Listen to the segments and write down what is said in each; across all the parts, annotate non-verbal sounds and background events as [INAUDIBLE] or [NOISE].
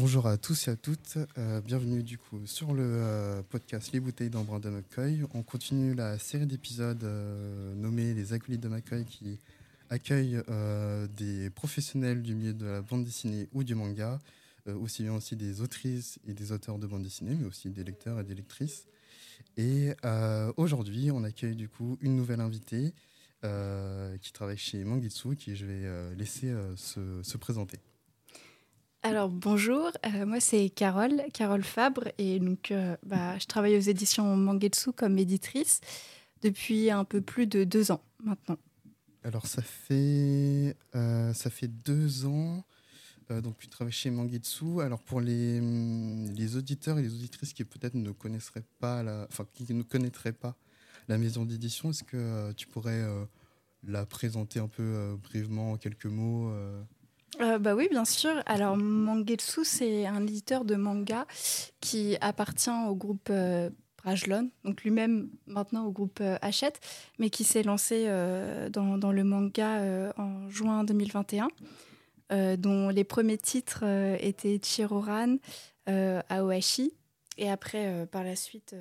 bonjour à tous et à toutes. Euh, bienvenue du coup sur le euh, podcast Les bouteilles d'Embrun de McCoy. On continue la série d'épisodes euh, nommés Les acolytes de McCoy qui accueillent des professionnels du milieu de la bande dessinée ou du manga, aussi bien aussi des autrices et des auteurs de bande dessinée, mais aussi des lecteurs et des lectrices. Et aujourd'hui, on accueille du coup une nouvelle invitée qui travaille chez Mangitsu, qui je vais laisser se, se présenter. Alors bonjour, euh, moi c'est Carole, Carole Fabre, et donc euh, bah, je travaille aux éditions Mangetsu comme éditrice depuis un peu plus de deux ans maintenant. Alors ça fait, euh, ça fait deux ans, donc tu travailles chez Mangetsu. Alors pour les, hum, les auditeurs et les auditrices qui peut-être ne connaisseraient pas, la, enfin qui ne connaîtraient pas la maison d'édition, est-ce que tu pourrais la présenter un peu brièvement en quelques mots euh, bah oui, bien sûr. Alors, Mangetsu, c'est un éditeur de manga qui appartient au groupe euh, donc lui-même maintenant au groupe euh, Hachette, mais qui s'est lancé dans, dans, le manga en juin 2021, dont les premiers titres étaient Chiroran, Aohashi, et après, par la suite,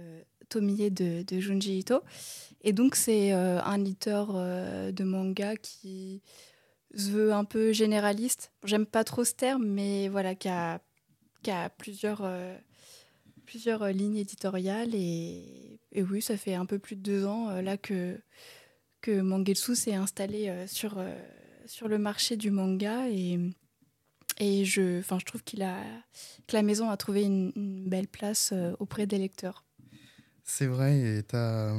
Tomie de, de Junji Ito. Et donc, c'est un éditeur de manga qui veut un peu généraliste. J'aime pas trop ce terme, mais voilà, qui a, a plusieurs, euh, euh, lignes éditoriales. Et, oui, ça fait un peu plus de deux ans euh, là que, que Mangetsu s'est installé sur, le marché du manga. Et, je, trouve qu'il a, que la maison a trouvé une, belle place auprès des lecteurs. C'est vrai, et tu as,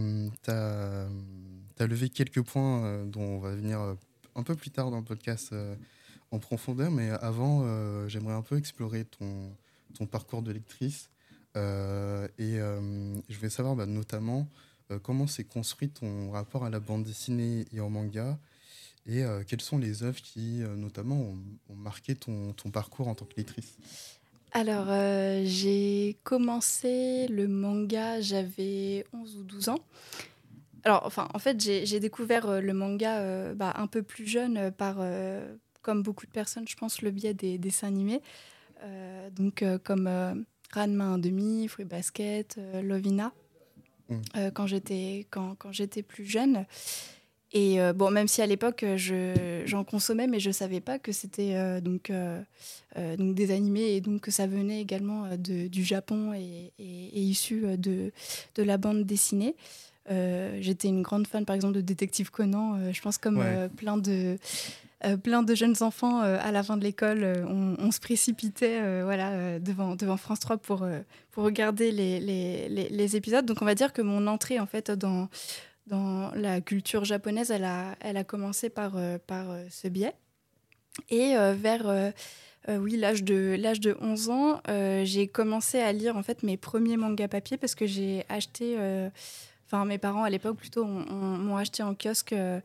as, levé quelques points dont on va venir un peu plus tard dans le podcast euh, en profondeur, mais avant, euh, j'aimerais un peu explorer ton, parcours de lectrice. Euh, et je voulais savoir bah, notamment comment s'est construit ton rapport à la bande dessinée et au manga, et quelles sont les œuvres qui, notamment, ont, marqué ton, ton, parcours en tant que lectrice? Alors, j'ai commencé le manga, j'avais 11 ou 12 ans. Alors, enfin, en fait, j'ai découvert euh, le manga euh, bah, un peu plus jeune euh, par, comme beaucoup de personnes, je pense, le biais des, dessins animés. donc, comme Ranma 1,5, Fruit Basket, Lovina, mm. quand j'étais quand, quand plus jeune. Et bon, même si à l'époque j'en consommais, mais je ne savais pas que c'était donc, donc des animés et donc que ça venait également de, du Japon et, et issu de, de la bande dessinée. Euh, j'étais une grande fan, par exemple, de Détective Conan. Euh, je pense comme euh, plein de plein de jeunes enfants à la fin de l'école, on, se précipitait voilà, devant, devant France 3 pour, pour regarder les, les, les, épisodes. Donc on va dire que mon entrée en fait dans, dans la culture japonaise, elle a, elle a commencé par, par ce biais. Et vers oui, l'âge de, l'âge de 11 ans, j'ai commencé à lire en fait mes premiers mangas papier parce que j'ai acheté Enfin, mes parents à l'époque plutôt m'ont acheté en kiosque euh,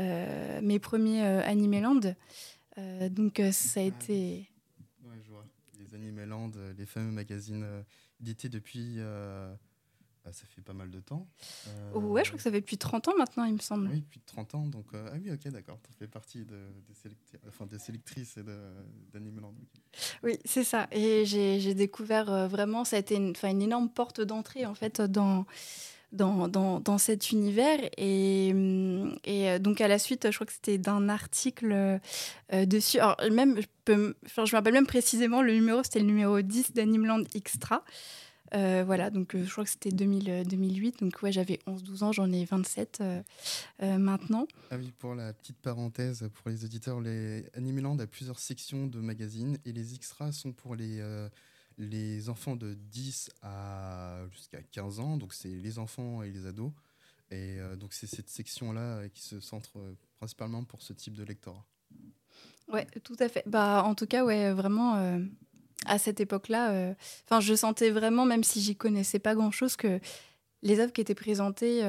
euh, mes premiers euh, Animeland. donc ça a ah été. Ouais, je vois. Les Animeland, les fameux magazines édités depuis. Bah, ça fait pas mal de temps. ouais, je crois que ça fait depuis 30 ans maintenant, il me semble. Oui, depuis 30 ans. Donc, ah oui, ok, d'accord. Tu fais partie de, des, enfin, des sélectrices et d'Animeland. Oui, c'est ça. Et j'ai découvert vraiment, ça a été une, une énorme porte d'entrée en fait dans dans, dans, dans, cet univers. Et, et, euh, donc, à la suite, je crois que c'était d'un article euh, dessus. Alors, même, je, me rappelle même précisément, le numéro, c'était le numéro 10 d'Animeland Extra. Euh, voilà, donc je crois que c'était 2008. Donc, ouais, j'avais 11-12 ans, j'en ai 27 maintenant. Ah oui, pour la petite parenthèse, pour les auditeurs, les Animeland a plusieurs sections de magazines et les extras sont pour les les enfants de 10 à jusqu'à 15 ans, donc c'est les enfants et les ados. Et euh, donc c'est cette section-là qui se centre euh, principalement pour ce type de lectorat. Ouais, tout à fait. Bah, en tout cas, ouais, vraiment, euh, à cette époque-là, je sentais vraiment, même si j'y connaissais pas grand-chose, que les œuvres qui étaient présentées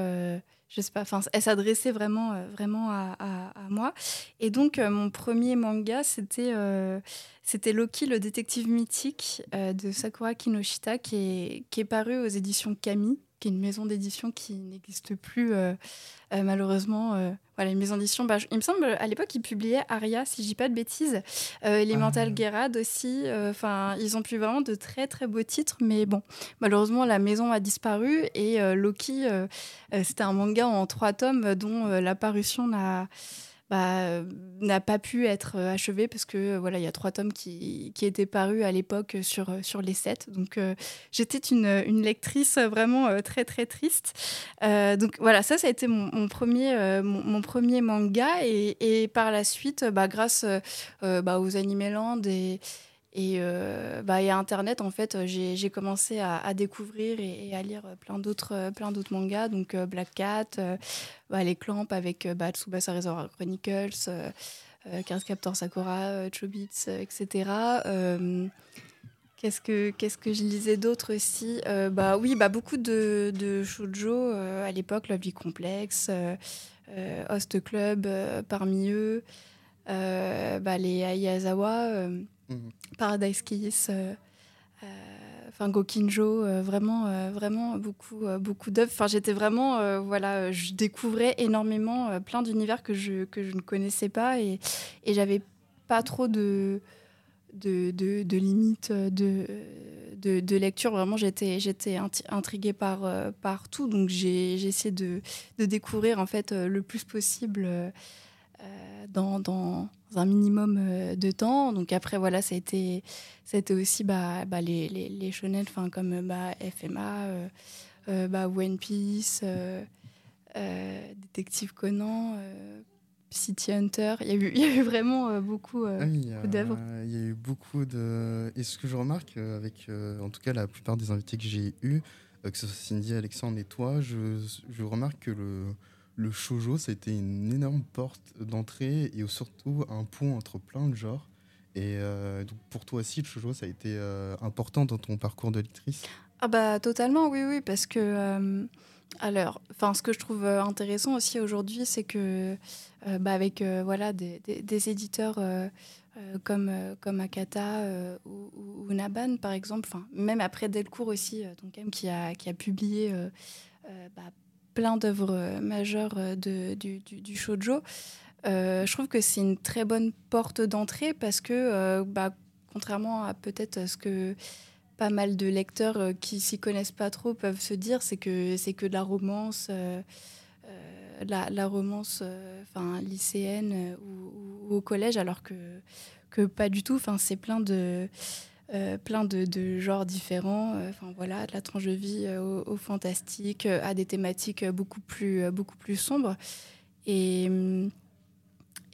je sais pas, enfin, elle s'adressait vraiment, euh, vraiment à, moi. Et donc, euh, mon premier manga, c'était euh, c'était Loki, le détective mythique de Sakura Kinoshita, qui est, qui est paru aux éditions Kami. Qui est une maison d'édition qui n'existe plus euh, euh, malheureusement. Euh, voilà, une maison d'édition. Bah, il me semble à l'époque ils publiaient Aria, si je dis pas de bêtises, Elemental ah. Gerard aussi. Enfin, ils ont pu vraiment de très très beaux titres, mais bon, malheureusement la maison a disparu et Loki, c'était un manga en trois tomes dont la parution n'a bah, n'a pas pu être euh, achevé parce que euh, voilà il y a trois tomes qui, qui étaient parus à l'époque sur, euh, sur les sept. Donc j'étais une, une, lectrice vraiment très très triste. Donc voilà ça ça a été mon, premier mon, premier manga. Et, et, par la suite bah, grâce bah, aux Animeland et et, euh, bah, et à Internet, en fait, j'ai commencé à, découvrir et, à lire plein d'autres d'autres mangas, donc euh, Black Cat, euh, bah, les Clamps avec bah, Tsubasa Reservoir Chronicles, Card Captor Sakura, Chobits, etc. Qu'est-ce que qu'est-ce que je lisais d'autre aussi? Bah oui, bah beaucoup de, de shoujo à l'époque, Lovely Complex, Host Club parmi eux, bah, les Ayazawa. Mhm. Paradise Kiss, euh, euh, enfin Gokinjo, euh, vraiment, vraiment beaucoup, beaucoup d'œuvres. Enfin, j'étais vraiment, voilà, je découvrais énormément plein d'univers que je, que je ne connaissais pas et, et j'avais pas trop de, de, de, limites de, de, lecture. Vraiment, j'étais, j'étais intriguée par, par tout. Donc, j'ai, essayé de, de découvrir en fait le plus possible dans, dans, un minimum euh, de temps. Donc après, voilà, ça a été, ça a été aussi bah, bah, les, les, les shonen comme bah, FMA, euh, euh, bah, One Piece, Détective Conan, City Hunter. Il y a eu, [LAUGHS] il y a eu vraiment beaucoup, ah d'œuvres. Il y a eu beaucoup de... Et ce que je remarque avec, en tout cas, la plupart des invités que j'ai eus, que ce soit Cindy, Alexandre et toi, je, je remarque que le le shoujo, ça a été une énorme porte d'entrée et surtout un pont entre plein de genres. Et euh, donc pour toi aussi, le shoujo, ça a été euh, important dans ton parcours de lectrice? Ah bah totalement, oui, oui, parce que... Euh, alors, enfin, ce que je trouve intéressant aussi aujourd'hui, c'est que bah, avec voilà des, éditeurs comme comme Akata ou, Naban par exemple, enfin même après Delcourt aussi, donc qui a qui a publié bah, plein d'œuvres euh, majeures euh, de, du, du, shoujo. Euh, je trouve que c'est une très bonne porte d'entrée parce que, bah, contrairement à peut-être ce que pas mal de lecteurs qui s'y connaissent pas trop peuvent se dire, c'est que c'est que de la romance, la, la, romance, enfin lycéenne ou, au collège, alors que que pas du tout. C'est plein de euh, plein de, genres différents, euh, enfin voilà, de la tranche de vie euh, au, fantastique, à des thématiques beaucoup plus, beaucoup plus sombres. Et,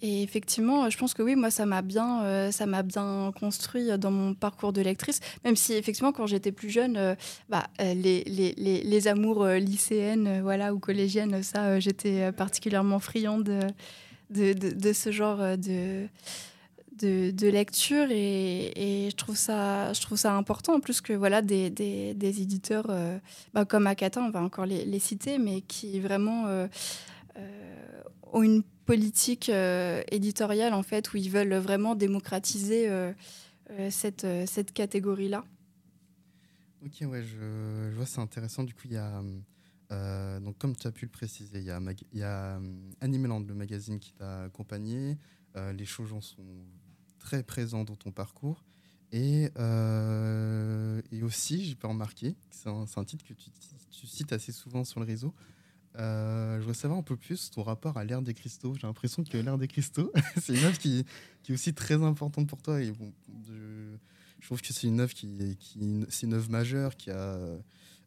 et, effectivement, je pense que oui, moi, ça m'a bien, bien construit dans mon parcours de lectrice, même si effectivement, quand j'étais plus jeune, bah, les, les, les, amours lycéennes voilà, ou collégiennes, ça, j'étais particulièrement friande de, de, de, ce genre de de, lecture et, je, trouve ça, je trouve ça important en plus que voilà des, des, éditeurs euh, bah, comme Akata, on va encore les, citer, mais qui vraiment euh, euh, ont une politique éditoriale en fait où ils veulent vraiment démocratiser cette, cette catégorie-là. Ok, ouais, je, je vois, c'est intéressant. Du coup, il y a, donc comme tu as pu le préciser, il y a, il y a Animeland, le magazine qui t'a accompagné. les choses sont très présent dans ton parcours. Et, euh, et aussi, j'ai pas remarqué, c'est un, un, titre que tu, tu, cites assez souvent sur le réseau. Euh, je voudrais savoir un peu plus ton rapport à l'ère des cristaux. J'ai l'impression que l'ère des cristaux, [LAUGHS] c'est une œuvre qui, qui, est aussi très importante pour toi. Et bon, je, trouve que c'est une œuvre qui, qui c'est une œuvre majeure qui a,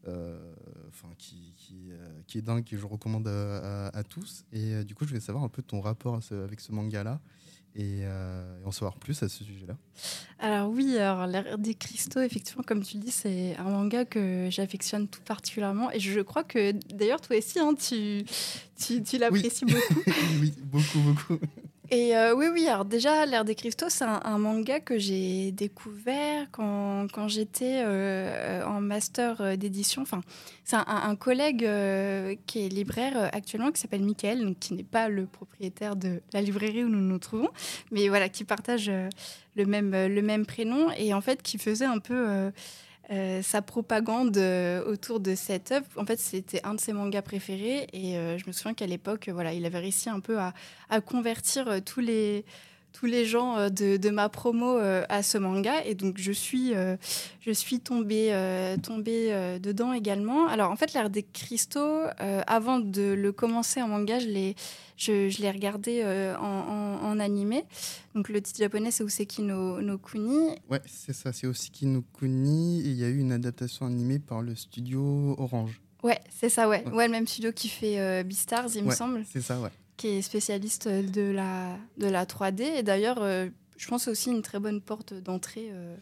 euh, enfin, qui, qui, qui, est dingue que je recommande à, tous. Et du coup, je voulais savoir un peu ton rapport avec ce manga-là et, euh, en savoir plus à ce sujet-là Alors oui, alors l'ère des cristaux, effectivement, comme tu le dis, c'est un manga que j'affectionne tout particulièrement. Et je crois que d'ailleurs, toi aussi, hein, tu, tu, tu l'apprécies beaucoup. [LAUGHS] oui, beaucoup, beaucoup. Et euh, oui, oui, alors déjà, L'ère des cristaux, c'est un, manga que j'ai découvert quand, j'étais euh, en master d'édition. Enfin, c'est un, collègue euh, qui est libraire actuellement, qui s'appelle Michael, donc qui n'est pas le propriétaire de la librairie où nous nous trouvons, mais voilà, qui partage le, même, le même prénom et en fait qui faisait un peu sa propagande autour de cette œuvre. En fait, c'était un de ses mangas préférés et je me souviens qu'à l'époque, voilà, il avait réussi un peu à convertir tous les tous les gens euh, de, ma promo euh, à ce manga. Et donc, je suis, euh, je suis tombée, tombée dedans également. Alors, en fait, l'ère des cristaux, avant de le commencer en manga, je l'ai, je, l'ai regardé en, animé. Donc, le titre japonais, c'est Useki no, no Kuni. Ouais, c'est ça, c'est Useki no Kuni. Et il y a eu une adaptation animée par le studio Orange. Ouais, c'est ça, ouais. ouais. le même studio qui fait Beastars, il me semble. C'est ça, ouais qui est spécialiste de la, de la 3D. Et d'ailleurs, euh, je pense aussi une très bonne porte d'entrée euh,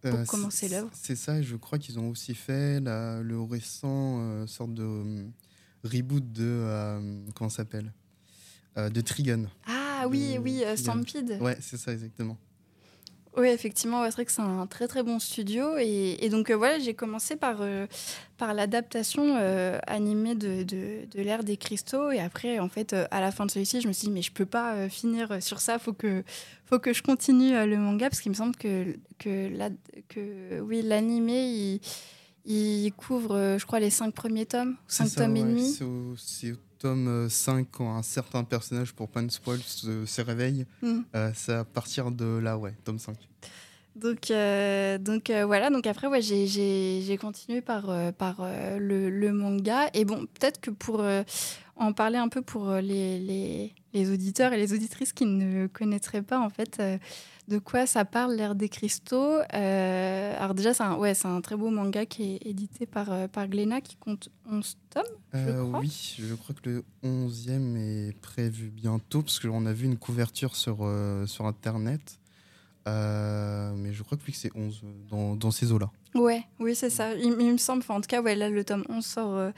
pour euh, commencer l'œuvre. C'est ça, je crois qu'ils ont aussi fait la, le récent sorte de reboot de. comment s'appelle? De Trigun. Ah oui, oui, Stampede. Ouais, c'est ça, exactement. Oui, effectivement, c'est vrai que c'est un très très bon studio. Et, donc euh, voilà, j'ai commencé par, euh, par l'adaptation euh, animée de, de, de l'ère des cristaux. Et après, en fait, à la fin de celui-ci, je me suis dit, mais je peux pas finir sur ça, faut que, faut que je continue le manga, parce qu'il me semble que, que, la, que oui, l'animé, il, il, couvre, je crois, les cinq premiers tomes, cinq tomes et demi. C'est tome 5, quand un certain personnage, pour pas de spoil, se, réveille, mm. euh, c'est à partir de là, ouais, tome 5. Donc, euh, donc euh, voilà, donc après, ouais, j'ai continué par, par le, le, manga. Et bon, peut-être que pour en parler un peu pour les, les, les, auditeurs et les auditrices qui ne connaîtraient pas, en fait, de quoi ça parle, l'ère des cristaux. Euh, alors déjà, c'est un, ouais, un très beau manga qui est édité par, euh, par Glénat, qui compte 11 tomes, je euh, crois. Oui, je crois que le 11e est prévu bientôt, parce qu'on a vu une couverture sur, sur Internet. mais je crois que c'est 11 dans, dans ces eaux-là. Ouais, oui, c'est ça. Il, il, me semble, en tout cas, ouais, là, le tome 11 sort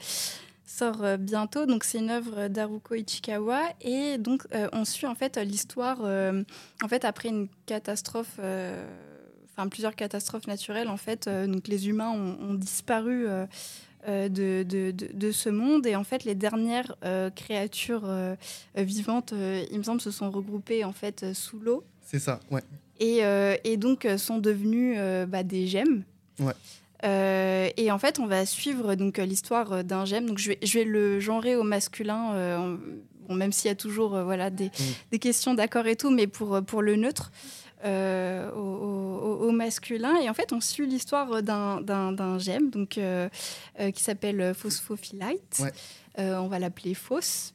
sort euh, bientôt. Donc c'est une œuvre d'Haruko Ichikawa et donc euh, on suit en fait l'histoire euh, en fait après une catastrophe enfin plusieurs catastrophes naturelles en fait donc les humains ont, disparu de, de, de, ce monde et en fait les dernières créatures vivantes il me semble se sont regroupées en fait sous l'eau. C'est ça, ouais. Et, et donc sont devenues bah, des gemmes. Ouais. Euh, et en fait, on va suivre donc l'histoire d'un gemme. Donc je vais, je vais le genrer au masculin, euh, bon, même s'il y a toujours euh, voilà des, mm. des questions d'accord et tout, mais pour pour le neutre. Au, au, masculin et en fait on suit l'histoire d'un gemme donc qui s'appelle Phosphophilite on va l'appeler Phos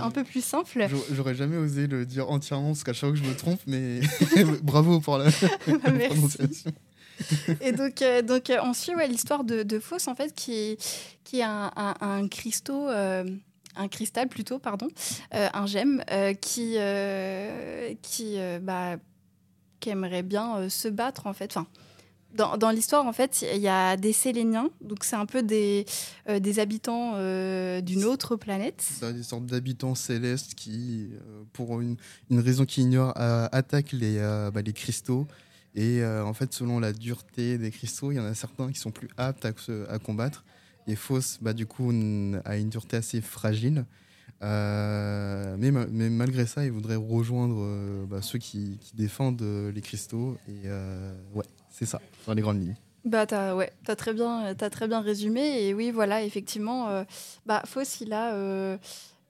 un peu plus simple. J'aurais jamais osé le dire entièrement parce qu'à chaque fois que je me trompe, mais [LAUGHS] bravo pour la, [LAUGHS] prononciation et donc, euh, donc euh, on suit ouais, l'histoire de, de Fausse, en fait, qui, qui est un, un, cristaux. Euh, un cristal plutôt, pardon, un gemme qui, qui, bah, qui aimerait bien se battre en fait. Enfin, dans, dans l'histoire, en fait, il y a des Séléniens, donc c'est un peu des, des habitants d'une autre planète. Des sortes d'habitants célestes qui, pour une, une raison qu'ils ignorent, attaquent les, bah, les cristaux et euh, en fait, selon la dureté des cristaux, il y en a certains qui sont plus aptes à, combattre. Et Fausse, bah, du coup, a une dureté assez fragile. Euh, mais, malgré ça, il voudrait rejoindre euh, bah, ceux qui, défendent les cristaux. Et ouais, c'est ça, dans les grandes lignes. Bah, ouais, as très, bien, très bien résumé. Et oui, voilà, effectivement, bah, il a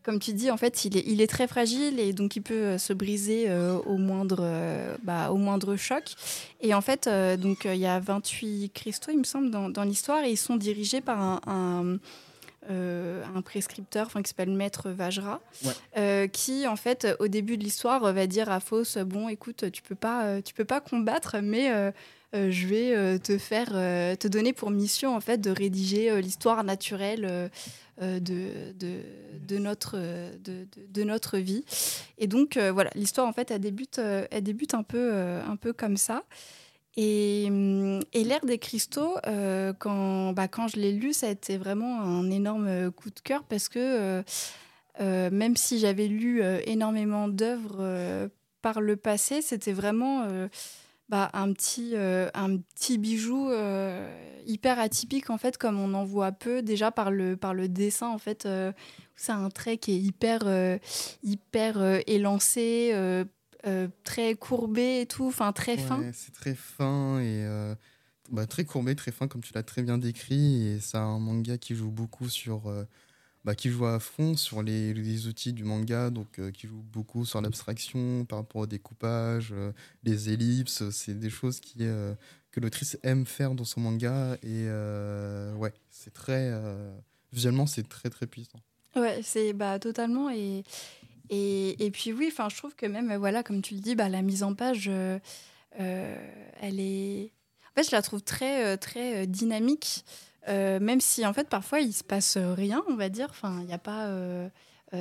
comme tu dis, en fait, il est, il est très fragile et donc il peut euh, se briser euh, au, moindre, euh, bah, au moindre choc. Et en fait, donc il y a 28 cristaux, il me semble, dans, dans l'histoire et ils sont dirigés par un, un, prescripteur qui s'appelle Maître Vajra, qui, en fait, au début de l'histoire, va dire à Fausse Bon, écoute, tu peux pas, tu peux pas combattre, mais. Je vais te faire, te donner pour mission en fait de rédiger l'histoire naturelle euh, de, de, notre, de, de, notre vie. Et donc, euh, voilà, l'histoire, en fait, elle débute, euh, elle débute un, peu, un peu comme ça. Et, et l'ère des cristaux, quand, bah, quand je l'ai lu, ça a été vraiment un énorme coup de cœur parce que même si j'avais lu énormément d'œuvres par le passé, c'était vraiment bah, un, petit, euh, un petit bijou euh, hyper atypique, en fait, comme on en voit peu, déjà par le, par le dessin, en fait. Euh, c'est un trait qui est hyper, hyper élancé, très courbé et tout, enfin très fin. C'est très fin et bah, très courbé, très fin, comme tu l'as très bien décrit. Et c'est un manga qui joue beaucoup sur. Euh, bah, qui joue à fond sur les, outils du manga, donc euh, qui joue beaucoup sur l'abstraction par rapport au découpage, euh, les ellipses. C'est des choses qui, que l'autrice aime faire dans son manga. Et ouais, c'est très. visuellement, c'est très, très puissant. Ouais, c'est bah, totalement. Et, et, et puis, oui, je trouve que même, voilà, comme tu le dis, bah, la mise en page, elle est en fait, je la trouve très, euh, très euh, dynamique, euh, même si en fait parfois il se passe rien, on va dire. Enfin, il n'y a pas.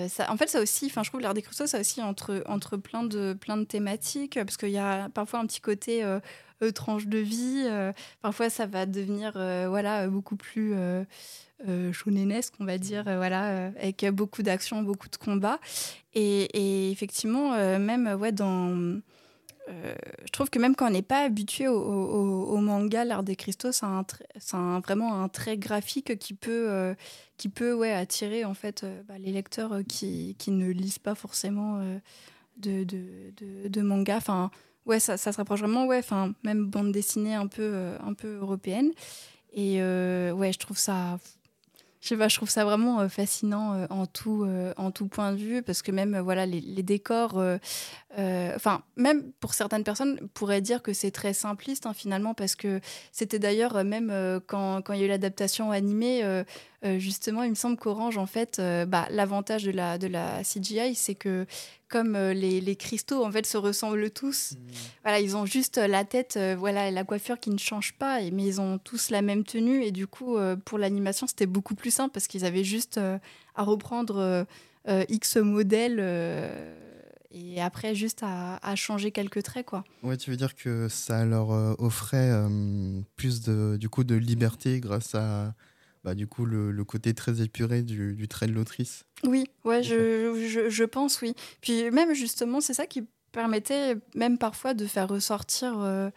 ça, en fait, ça aussi, enfin, je trouve l'art des cristaux, ça aussi entre, entre plein, de, plein de thématiques, parce qu'il y a parfois un petit côté tranche de vie, parfois ça va devenir voilà, beaucoup plus chounénesque, on va dire, voilà, avec beaucoup d'action, beaucoup de combats. Et, et effectivement, même ouais, dans euh, je trouve que même quand on n'est pas habitué au, manga, l'art des cristaux, c'est vraiment un trait graphique qui peut, euh, attirer en fait euh, bah, les lecteurs qui, ne lisent pas forcément de, manga. Enfin, ouais, ça, ça, se rapproche vraiment, ouais, enfin, même bande dessinée un peu, un peu européenne. Et ouais, je trouve ça je trouve ça vraiment euh, fascinant euh, en, tout, euh, en tout point de vue, parce que même voilà, les, décors, enfin, même pour certaines personnes, pourraient dire que c'est très simpliste hein, finalement, parce que c'était d'ailleurs, même quand, quand, il y a eu l'adaptation animée, justement, il me semble qu'Orange, en fait, bah, l'avantage de la, de la CGI, c'est que comme euh, les, les, cristaux en fait se ressemblent tous. Mmh. Voilà, ils ont juste euh, la tête, euh, voilà, la coiffure qui ne change pas, mais ils ont tous la même tenue et du coup pour l'animation c'était beaucoup plus simple parce qu'ils avaient juste à reprendre X modèles et après juste à, à, changer quelques traits quoi. Ouais, tu veux dire que ça leur offrait plus de du coup de liberté grâce à bah, du coup, le, côté très épuré du, trait de l'autrice. Oui, ouais, je, je, pense, oui. Puis même, justement, c'est ça qui permettait même parfois de faire ressortir, euh,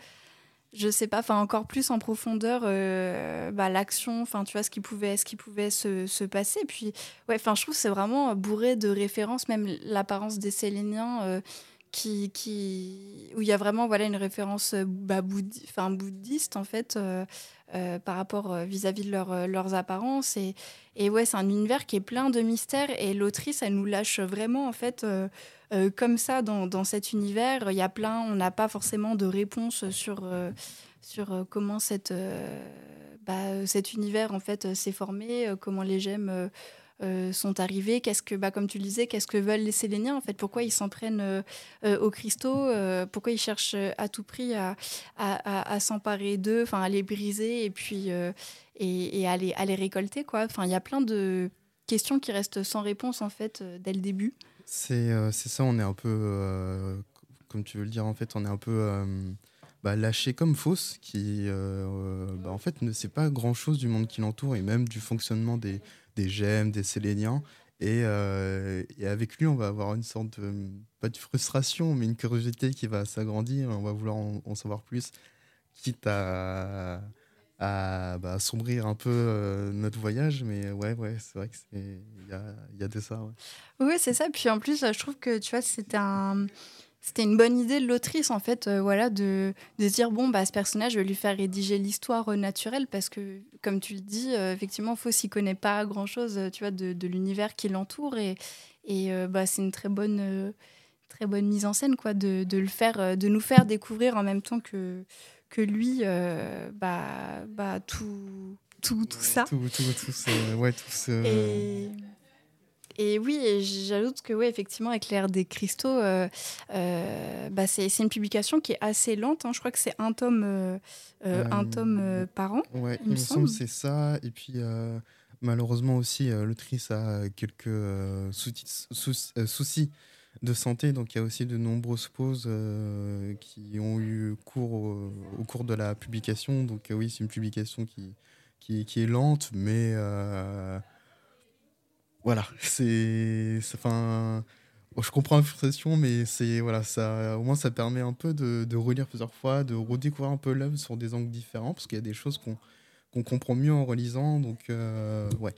je sais pas, enfin encore plus en profondeur euh, bah, l'action, enfin tu vois, ce qui pouvait, ce qui pouvait se, se passer. Puis, ouais, enfin je trouve c'est vraiment bourré de références, même l'apparence des Séléniens. Euh, où il y a vraiment voilà, une référence bah, bouddhiste en fait euh, par rapport euh, vis-à-vis de euh, leurs apparences. Et, ouais, c'est un univers qui est plein de mystères et l'autrice, elle nous lâche vraiment en fait comme ça dans, dans, cet univers. Il y a plein, on n'a pas forcément de réponse sur, sur comment cette, bah, cet univers en fait s'est formé, comment les gemmes euh, sont arrivés Qu'est-ce que, bah, comme tu le disais, qu'est-ce que veulent les Séléniens en fait? Pourquoi ils s'en prennent euh, euh, aux cristaux Pourquoi ils cherchent à tout prix à, s'emparer d'eux, enfin à les briser et puis et, à, les, à les récolter quoi? Enfin, il y a plein de questions qui restent sans réponse en fait dès le début. C'est ça, on est un peu, comme tu veux le dire en fait, on est un peu bah, lâché comme fausse, qui bah, en fait ne sait pas grand chose du monde qui l'entoure et même du fonctionnement des, des gemmes, des séléniens. Euh, et, avec lui, on va avoir une sorte de, pas de frustration, mais une curiosité qui va s'agrandir. On va vouloir en, savoir plus, quitte à, à bah, assombrir un peu euh, notre voyage. Mais ouais, ouais, c'est vrai qu'il y a, y a de ça. Oui, c'est ça. Puis en plus, je trouve que tu vois, c'était un c'était une bonne idée de l'autrice en fait euh, voilà de, de dire bon bah ce personnage je vais lui faire rédiger l'histoire euh, naturelle parce que comme tu le dis euh, effectivement Faux s'y connaît pas grand chose tu vois de, de l'univers qui l'entoure et, et bah c'est une très bonne très bonne mise en scène quoi de, de, le faire de nous faire découvrir en même temps que que lui bah bah tout tout, tout ça. tout, tout, tout, ouais, tout ce... et et oui, j'ajoute que oui, effectivement, avec l'ère des cristaux, euh, euh, bah c'est une publication qui est assez lente. Hein. Je crois que c'est un tome, euh, un tome par an. Ouais, il, me semble c'est ça. Et puis malheureusement aussi, l'autrice a quelques soucis de santé, donc il y a aussi de nombreuses pauses qui ont eu cours au, cours de la publication. Donc oui, c'est une publication qui, qui, qui, est lente, mais voilà, c'est. Enfin. je comprends la frustration, mais c'est voilà, ça, au moins ça permet un peu de, relire plusieurs fois, de redécouvrir un peu l'œuvre sur des angles différents, parce qu'il y a des choses qu'on qu'on comprend mieux en relisant. Donc, ouais.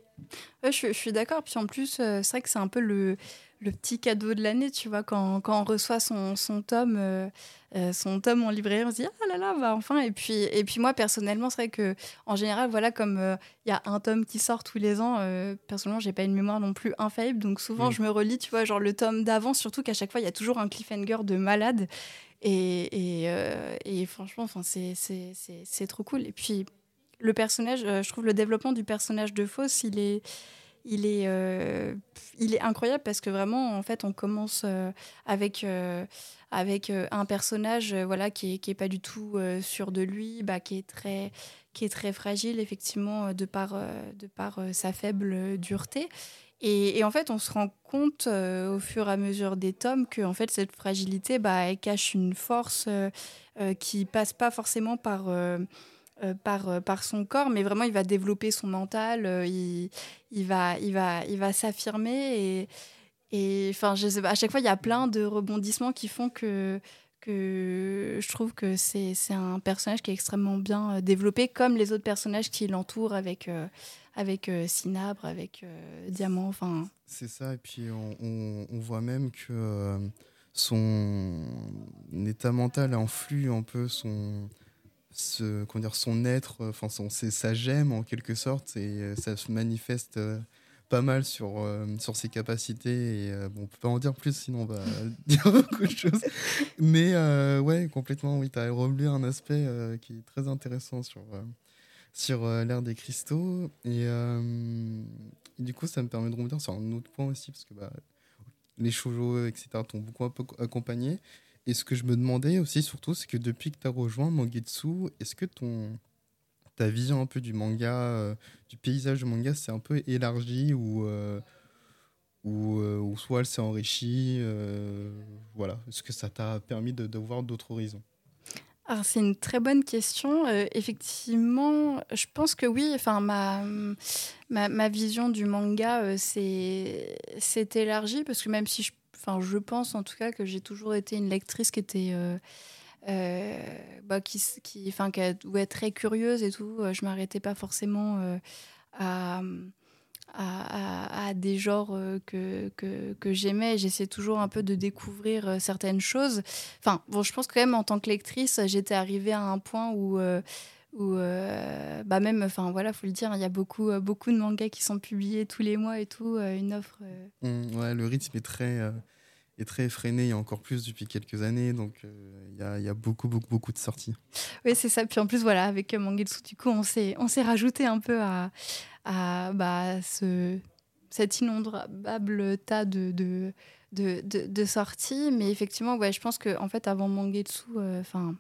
je, je, suis d'accord. Puis en plus, c'est vrai que c'est un peu le, le petit cadeau de l'année, tu vois, quand, quand, on reçoit son, son tome, euh, euh, son tome en librairie, on se dit ah là là, bah enfin. Et puis, et puis moi personnellement, c'est vrai que en général, voilà, comme euh, il y a un tome qui sort tous les ans, personnellement, j'ai pas une mémoire non plus infaillible, donc souvent je me relis, tu vois, genre le tome d'avant, surtout qu'à chaque fois il y a toujours un cliffhanger de malade. Et, et, et franchement, enfin, c'est trop cool. Et puis le personnage, je trouve le développement du personnage de Fausse, il est il est, euh, il est incroyable parce que vraiment, en fait, on commence euh, avec, euh, avec un personnage voilà, qui n'est qui est pas du tout sûr de lui, bah, qui, est très, qui est très fragile, effectivement, de par, de par sa faible dureté. Et, en fait, on se rend compte au fur et à mesure des tomes que en fait, cette fragilité, bah, cache une force qui passe pas forcément par euh, par, euh, par son corps, mais vraiment, il va développer son mental, euh, il, il, va, il, va, il va s'affirmer. Et, enfin, à chaque fois, il y a plein de rebondissements qui font que, que je trouve que c'est un personnage qui est extrêmement bien développé, comme les autres personnages qui l'entourent avec, avec Cinabre, avec Diamant. Enfin. C'est ça, et puis on, voit même que son état mental influe un peu son ce, dire, son être, euh, enfin son, sa gemme en quelque sorte, et euh, ça se manifeste euh, pas mal sur, sur ses capacités. Et bon, on peut pas en dire plus, sinon on va [LAUGHS] dire beaucoup de choses. Mais ouais, complètement, oui, tu as relevé un aspect qui est très intéressant sur, sur l'ère des cristaux. Et, du coup, ça me permet de revenir sur un autre point aussi, parce que bah, les shoujo, etc., t'ont beaucoup accompagné. Et ce que je me demandais aussi, surtout, c'est que depuis que tu as rejoint Mangetsu, est-ce que ton, ta vision un peu du manga, euh, du paysage du manga, s'est un peu élargie ou, euh, ou, euh, ou, soit elle s'est enrichie Voilà. Est-ce que ça t'a permis de, voir d'autres horizons? Alors c'est une très bonne question. effectivement, je pense que oui. Enfin, ma, ma, ma vision du manga s'est élargie parce que même si je Enfin, je pense en tout cas que j'ai toujours été une lectrice qui était. Euh, euh, bah, qui, enfin, qui être très curieuse et tout. Je m'arrêtais pas forcément euh, à, à, des genres que, que, que j'aimais. J'essayais toujours un peu de découvrir certaines choses. Enfin, bon, je pense quand même en tant que lectrice, j'étais arrivée à un point où où bah même enfin voilà faut le dire il y a beaucoup beaucoup de mangas qui sont publiés tous les mois et tout une offre mmh, ouais le rythme est très est très effréné. Il y a encore plus depuis quelques années. Donc, euh, il, y a, il, y a, beaucoup, beaucoup, beaucoup de sorties. Oui, c'est ça. Puis en plus, voilà, avec Mangetsu, du coup, on s'est, on s'est rajouté un peu à, à bah, ce, cet inondable tas de, de, de, de, sorties. Mais effectivement, ouais, je pense qu'en en fait, avant Mangetsu, euh, enfin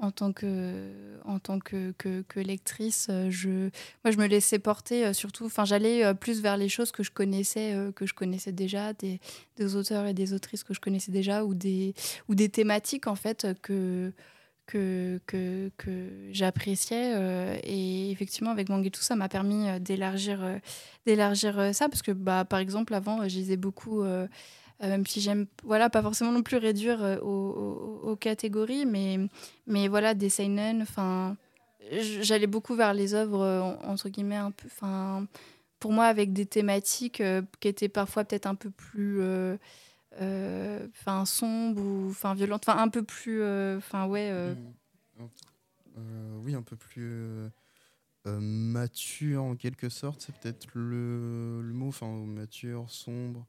en tant que, en tant que, que, lectrice, euh, je, moi, je me laissais porter euh, surtout. Enfin, j'allais euh, plus vers les choses que je connaissais, que je connaissais déjà, des, des, auteurs et des autrices que je connaissais déjà, ou des, ou des thématiques en fait que que, que, que j'appréciais. et effectivement, avec tout ça m'a permis d'élargir d'élargir ça, parce que bah, par exemple, avant, je lisais beaucoup même si j'aime, voilà, pas forcément non plus réduire euh, aux, catégories, mais, mais voilà, des seinen, enfin, j'allais beaucoup vers les œuvres, euh, entre guillemets, un peu, enfin, pour moi, avec des thématiques qui étaient parfois peut-être un peu plus, enfin, sombres ou, enfin, violentes, enfin, un peu plus, enfin, ouais. oui, un peu plus. mature en quelque sorte, c'est peut-être le, le, mot, enfin mature, sombre.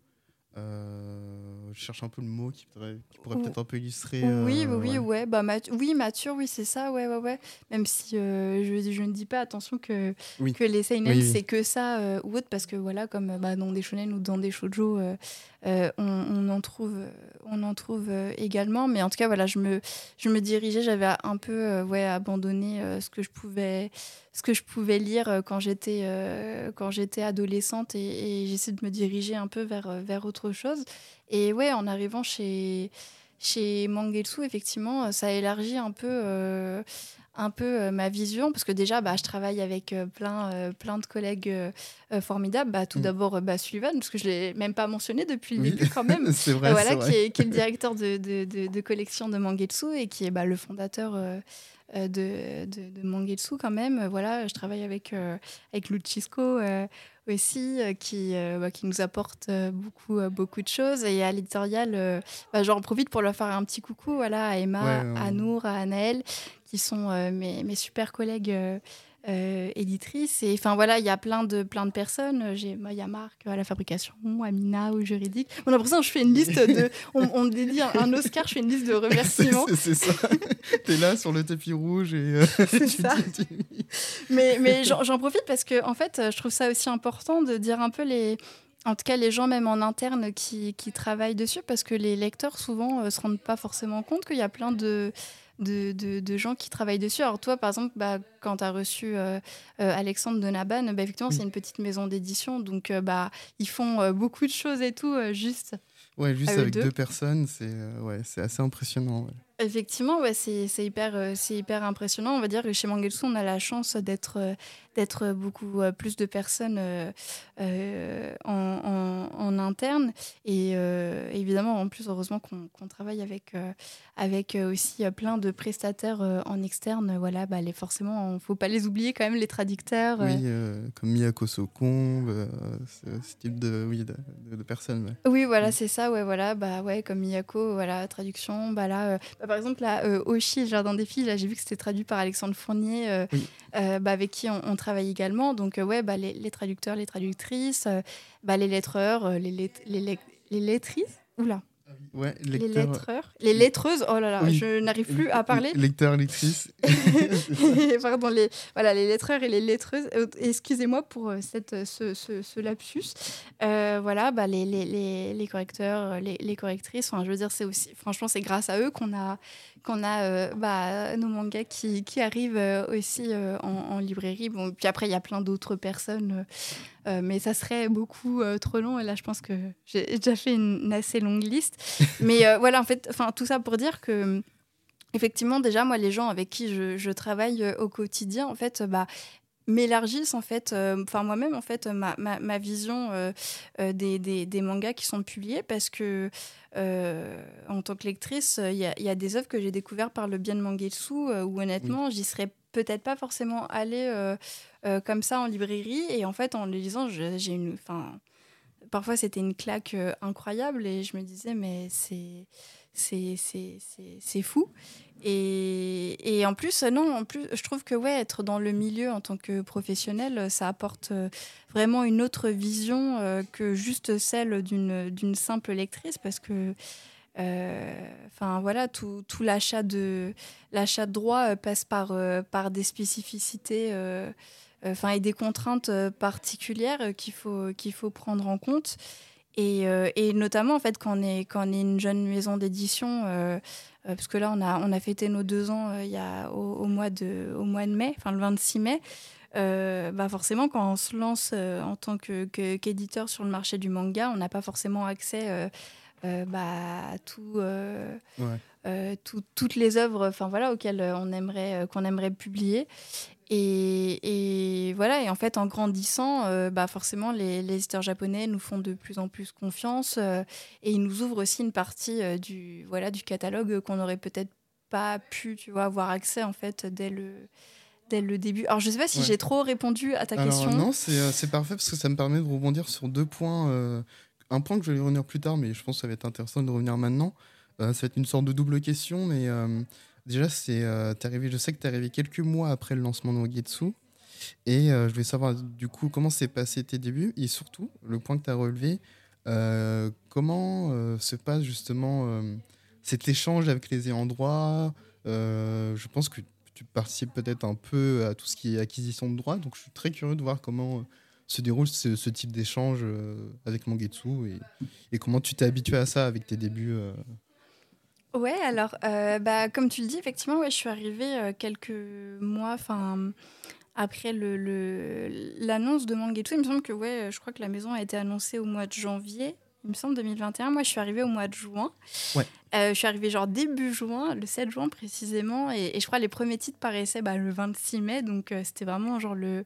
Euh, je cherche un peu le mot qui pourrait, pourrait peut-être un peu illustrer. oui, euh, oui, ouais. bah, oui, mature, oui, c'est ça, ouais, ouais, ouais. Même si euh, je, je, ne dis pas, attention, que, que les seinen, c'est que ça ou autre, parce que voilà, comme bah, dans des shonen ou dans des shoujo, on, on, en trouve, on en trouve également. Mais en tout cas, voilà, je me, je me dirigeais, j'avais un peu ouais, abandonné ce que je pouvais ce que je pouvais lire euh, quand j'étais euh, quand j'étais adolescente et, j'essaie de me diriger un peu vers euh, vers autre chose. Et ouais, en arrivant chez chez Mangetsu, effectivement, ça élargit un peu un peu ma vision parce que déjà bah, je travaille avec plein, plein de collègues formidables. Bah, tout mm. d'abord bah, Sullivan parce que je l'ai même pas mentionné depuis le début quand même. [LAUGHS] C'est vrai, voilà Qui, est, qui, est, le directeur de, de, de, collection de Mangetsu et qui est bah, le fondateur de, de, Mangetsu quand même. Voilà, je travaille avec, avec Luchisco aussi, qui, bah, qui nous apporte beaucoup, beaucoup de choses. Et à l'éditorial, bah, j'en profite pour leur faire un petit coucou voilà, à Emma, à Nour, à Anaël, qui sont mes, mes, super collègues euh, éditrice. Et enfin voilà, il y a plein de, plein de personnes. J'ai, il y a Marc à la fabrication, Amina au juridique. On a l'impression que je fais une liste de. [LAUGHS] On, on dédie un, Oscar, je fais une liste de remerciements. c'est, ça. [LAUGHS] T'es là sur le tapis rouge et. Euh, c'est ça. mais mais [LAUGHS] j'en, profite parce que en fait, je trouve ça aussi important de dire un peu les. En tout cas, les gens, même en interne, qui, qui travaillent dessus, parce que les lecteurs, souvent, ne euh, se rendent pas forcément compte qu'il y a plein de, de, gens qui travaillent dessus. Alors toi, par exemple, bah, quand tu as reçu euh, euh, Alexandre de Naban, bah, effectivement, c'est une petite maison d'édition, donc euh, bah, ils font beaucoup de choses et tout, juste. Ouais, juste avec deux. personnes, c'est ouais, assez impressionnant. Effectivement, ouais, c'est hyper, c'est hyper impressionnant. On va dire que chez Mangelsu, on a la chance d'être d'être beaucoup euh, plus de personnes euh, euh, en, interne. Et évidemment, en plus, heureusement qu'on travaille avec, avec aussi plein de prestataires en externe. Voilà, bah, les, forcément, il ne faut pas les oublier quand même, les traducteurs. Oui, comme Miyako Sokong, ce, type de, oui, de, personnes. Oui, voilà, c'est ça. Ouais, voilà, bah, ouais, comme Miyako, voilà, traduction. Bah, là, bah, par exemple, là, Oshi, le jardin des filles, j'ai vu que c'était traduit par Alexandre Fournier, bah, avec qui on, on travaille également. Donc, euh, ouais, bah, les, traducteurs, les traductrices, euh, bah, les lettreurs, euh, les, let les, les lettrices. Oula. Ouais, les lettreurs. Les lettreuses, oh là là, je n'arrive plus à parler. Lecteurs, lectrices. [LAUGHS] Pardon, les, voilà, les lettreurs et les lettreuses. Excusez-moi pour cette, ce, ce, lapsus. voilà, bah, les, les, les correcteurs, les, correctrices, enfin, je veux dire, c'est aussi, franchement, c'est grâce à eux qu'on a, qu'on a euh, bah, nos mangas qui, qui arrivent euh, aussi euh, en, librairie. Bon, puis après, il y a plein d'autres personnes, mais ça serait beaucoup trop long. Et là, je pense que j'ai déjà fait une, assez longue liste. [LAUGHS] mais voilà, en fait, tout ça pour dire que effectivement, déjà, moi, les gens avec qui je, je travaille au quotidien, en fait, bah, m'élargissent en fait, enfin moi-même en fait, ma, ma, ma vision des, des, des, mangas qui sont publiés parce que euh, en tant que lectrice, il y, y, a des œuvres que j'ai découvertes par le bien de Mangetsu euh, où honnêtement, j'y serais peut-être pas forcément allée euh, comme ça en librairie. Et en fait, en les lisant, j'ai une. Enfin, parfois, c'était une claque incroyable et je me disais, mais c'est c'est fou. Et, en plus, non, en plus, je trouve que ouais, être dans le milieu en tant que professionnel, ça apporte euh, vraiment une autre vision euh, que juste celle d'une simple lectrice, parce que, euh, enfin voilà, tout, tout l'achat de l'achat de droits passe par par des spécificités. Enfin, et des contraintes particulières qu'il faut, qu'il faut prendre en compte. Et, et, notamment, en fait, quand on est, quand on est une jeune maison d'édition, euh, parce que là, on a, on a fêté nos deux ans euh, il y a, au, mois de, au mois de mai, enfin le 26 mai. Euh, bah forcément, quand on se lance en tant qu'éditeur sur le marché du manga, on n'a pas forcément accès bah, à tout, toutes les œuvres enfin, voilà, auxquelles on aimerait, qu'on aimerait publier. Et, voilà, et en fait, en grandissant, euh, bah forcément, les, les, éditeurs japonais nous font de plus en plus confiance euh, et ils nous ouvrent aussi une partie euh, du, voilà, du catalogue qu'on n'aurait peut-être pas pu tu vois, avoir accès en fait dès le, dès le début. Alors, je ne sais pas si j'ai trop répondu à ta question. Non, c'est parfait parce que ça me permet de rebondir sur deux points. un point que je vais revenir plus tard, mais je pense que ça va être intéressant de revenir maintenant. ça va être une sorte de double question, mais Déjà, c'est, euh, arrivé, je sais que tu es arrivé quelques mois après le lancement de Wagetsu. Et euh, je voulais savoir du coup comment s'est passé tes débuts et surtout le point que tu as relevé, euh, comment se passe justement cet échange avec les ayants droit. je pense que tu participes peut-être un peu à tout ce qui est acquisition de droits, donc je suis très curieux de voir comment se déroule ce, type d'échange avec Mangetsu et, et, comment tu t'es habitué à ça avec tes débuts Ouais, alors, euh, bah, comme tu le dis, effectivement, ouais, je suis arrivée euh, quelques mois après l'annonce le, de Mangetsu. Il me semble que, ouais, je crois que la maison a été annoncée au mois de janvier, il me semble, 2021. Moi, je suis arrivée au mois de juin. Ouais. Euh, je suis arrivée genre début juin, le 7 juin précisément, et, je crois que les premiers titres paraissaient bah, le 26 mai, donc c'était vraiment genre le,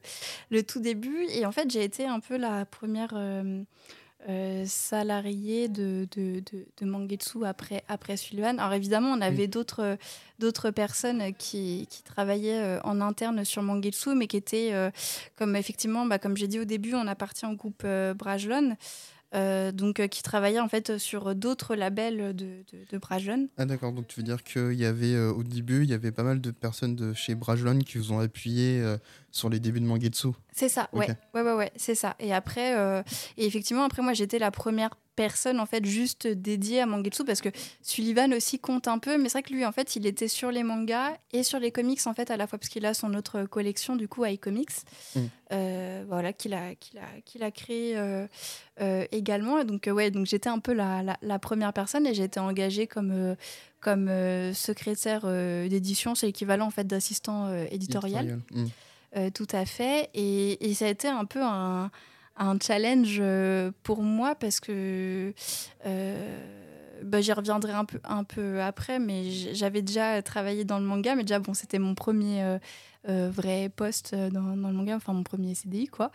le tout début. Et en fait, j'ai été un peu la première salarié de, de, de, Mangetsu après, après Sullivan. Alors évidemment, on avait d'autres, d'autres personnes qui, qui travaillaient en interne sur Mangetsu, mais qui étaient, comme effectivement, bah, comme j'ai dit au début, on appartient au groupe Brajlon. Euh, donc euh, qui travaillait en fait sur d'autres labels de, de, Brajlon. Ah d'accord, donc tu veux dire qu'il y avait euh, au début, il y avait pas mal de personnes de chez Brajlon qui vous ont appuyé sur les débuts de Mangetsu. C'est ça, ouais, ouais, ouais, ouais c'est ça. Et après, et effectivement, après moi j'étais la première personne en fait juste dédiée à Mangetsu parce que Sullivan aussi compte un peu mais c'est vrai que lui en fait il était sur les mangas et sur les comics en fait à la fois parce qu'il a son autre collection du coup iComics mm. euh, voilà qu'il a qu'il a qu'il a créé euh, euh, également. Donc ouais donc j'étais un peu la, la, première personne et j'ai été engagée comme comme secrétaire d'édition. C'est l'équivalent en fait d'assistant éditorial, mm. tout à fait. Et, et ça a été un peu un un challenge euh, pour moi parce que euh, bah, j'y reviendrai un peu, un peu après, mais j'avais déjà travaillé dans le manga, mais déjà, bon, c'était mon premier euh, vrai poste dans, le manga, enfin mon premier CDI, quoi.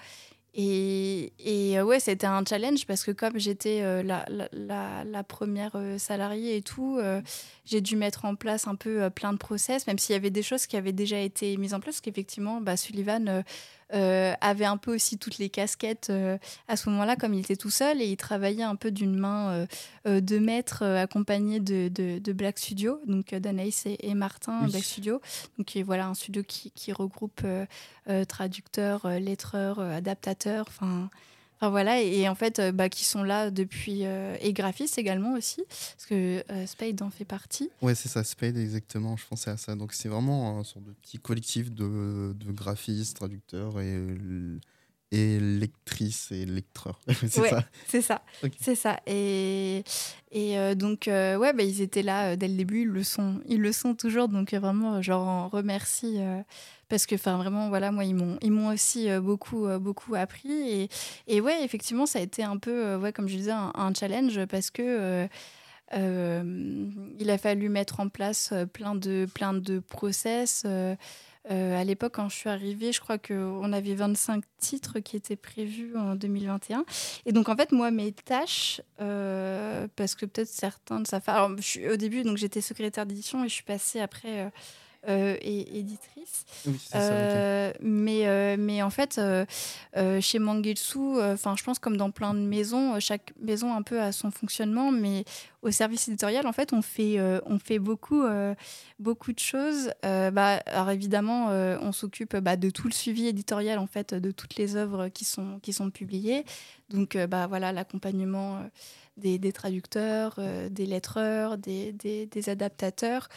Et, et ouais, c'était un challenge parce que comme j'étais la, la, la, première salariée et tout, j'ai dû mettre en place un peu plein de process, même s'il y avait des choses qui avaient déjà été mises en place, parce qu'effectivement, bah, Sullivan euh, avait un peu aussi toutes les casquettes euh, à ce moment-là, comme il était tout seul, et il travaillait un peu d'une main euh, de maître, accompagné de, de, Black Studio, donc d'Anaïs et, Martin, Black Studio. Donc voilà, un studio qui, qui regroupe traducteurs, lettreurs, adaptateurs, enfin voilà, et, en fait, euh, bah, qui sont là depuis. Euh, et graphistes également aussi, parce que euh, Spade en fait partie. Ouais, c'est ça, Spade, exactement, je pensais à ça. Donc c'est vraiment un sorte de petit collectif de, de graphistes, traducteurs et et lectrice et lecteur. [LAUGHS] c'est ça. C'est ça. C'est ça. Et, et euh, donc, ouais, bah, ils étaient là dès le début, ils le sont, ils le sont toujours. Donc, vraiment, leur en remercie parce que, enfin, vraiment, voilà, moi, ils m'ont, ils m'ont aussi beaucoup, beaucoup appris. Et, et ouais, effectivement, ça a été un peu, ouais, comme je disais, un, challenge parce que. il a fallu mettre en place plein de, plein de process. Euh, à l'époque, quand je suis arrivée, je crois qu'on avait 25 titres qui étaient prévus en 2021. Et donc, en fait, moi, mes tâches, euh, parce que peut-être certains ne savent pas. Alors, au début, j'étais secrétaire d'édition et je suis passée après. Euh, euh, et éditrice. Euh, mais, euh, mais en fait, chez Mangetsu, enfin, je pense comme dans plein de maisons, chaque maison un peu a son fonctionnement, mais au service éditorial, en fait, on fait, on fait beaucoup, beaucoup de choses. bah, alors évidemment, on s'occupe bah, de tout le suivi éditorial, en fait, de toutes les œuvres qui sont, qui sont publiées. Donc, bah, voilà, l'accompagnement des, des, traducteurs, des lettreurs, des, des, des adaptateurs.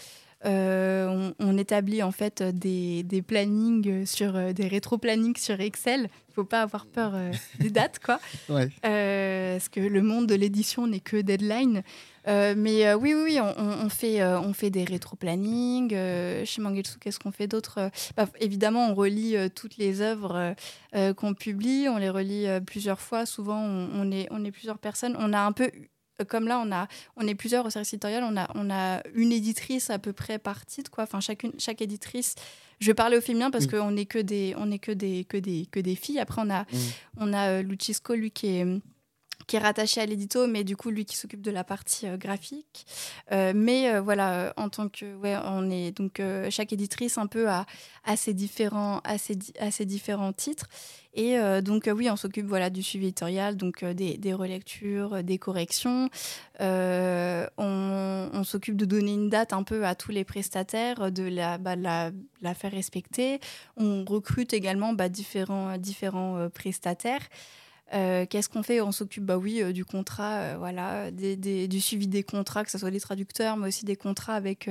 Euh, on, établit en fait des, des plannings sur euh, des rétro-plannings sur Excel. Il faut pas avoir peur euh, [LAUGHS] des dates, quoi. parce que le monde de l'édition n'est que deadline. mais oui, oui, on, fait, on fait des rétro-plannings. chez Mangetsu, qu'est-ce qu'on fait d'autre? Bah, Évidemment, on relit toutes les œuvres qu'on publie. On les relit plusieurs fois. Souvent, on, est, on est plusieurs personnes. On a un peu comme là, on, a, on est plusieurs au service éditorial, on a, on a une éditrice à peu près par titre, quoi. Enfin, chacune, chaque éditrice. Je vais parler au féminin parce qu'on n'est que des, on est que des, que des, que des filles. Après, on a, on a euh, Lucisco, lui qui est qui est rattaché à l'édito, mais du coup, lui qui s'occupe de la partie euh, graphique. Euh, mais voilà, en tant que. Ouais, on est. Donc, chaque éditrice un peu a, a, ses, différents, a, ses, a ses différents titres. Et euh, donc, euh, oui, on s'occupe voilà, du suivi éditorial, donc euh, des, relectures, des corrections. on, s'occupe de donner une date un peu à tous les prestataires, de la, bah, la, la, faire respecter. On recrute également bah, différents, différents prestataires. Qu'est-ce qu'on fait? On s'occupe, bah oui, du contrat, voilà, des, des, du suivi des contrats, que ce soit des traducteurs, mais aussi des contrats avec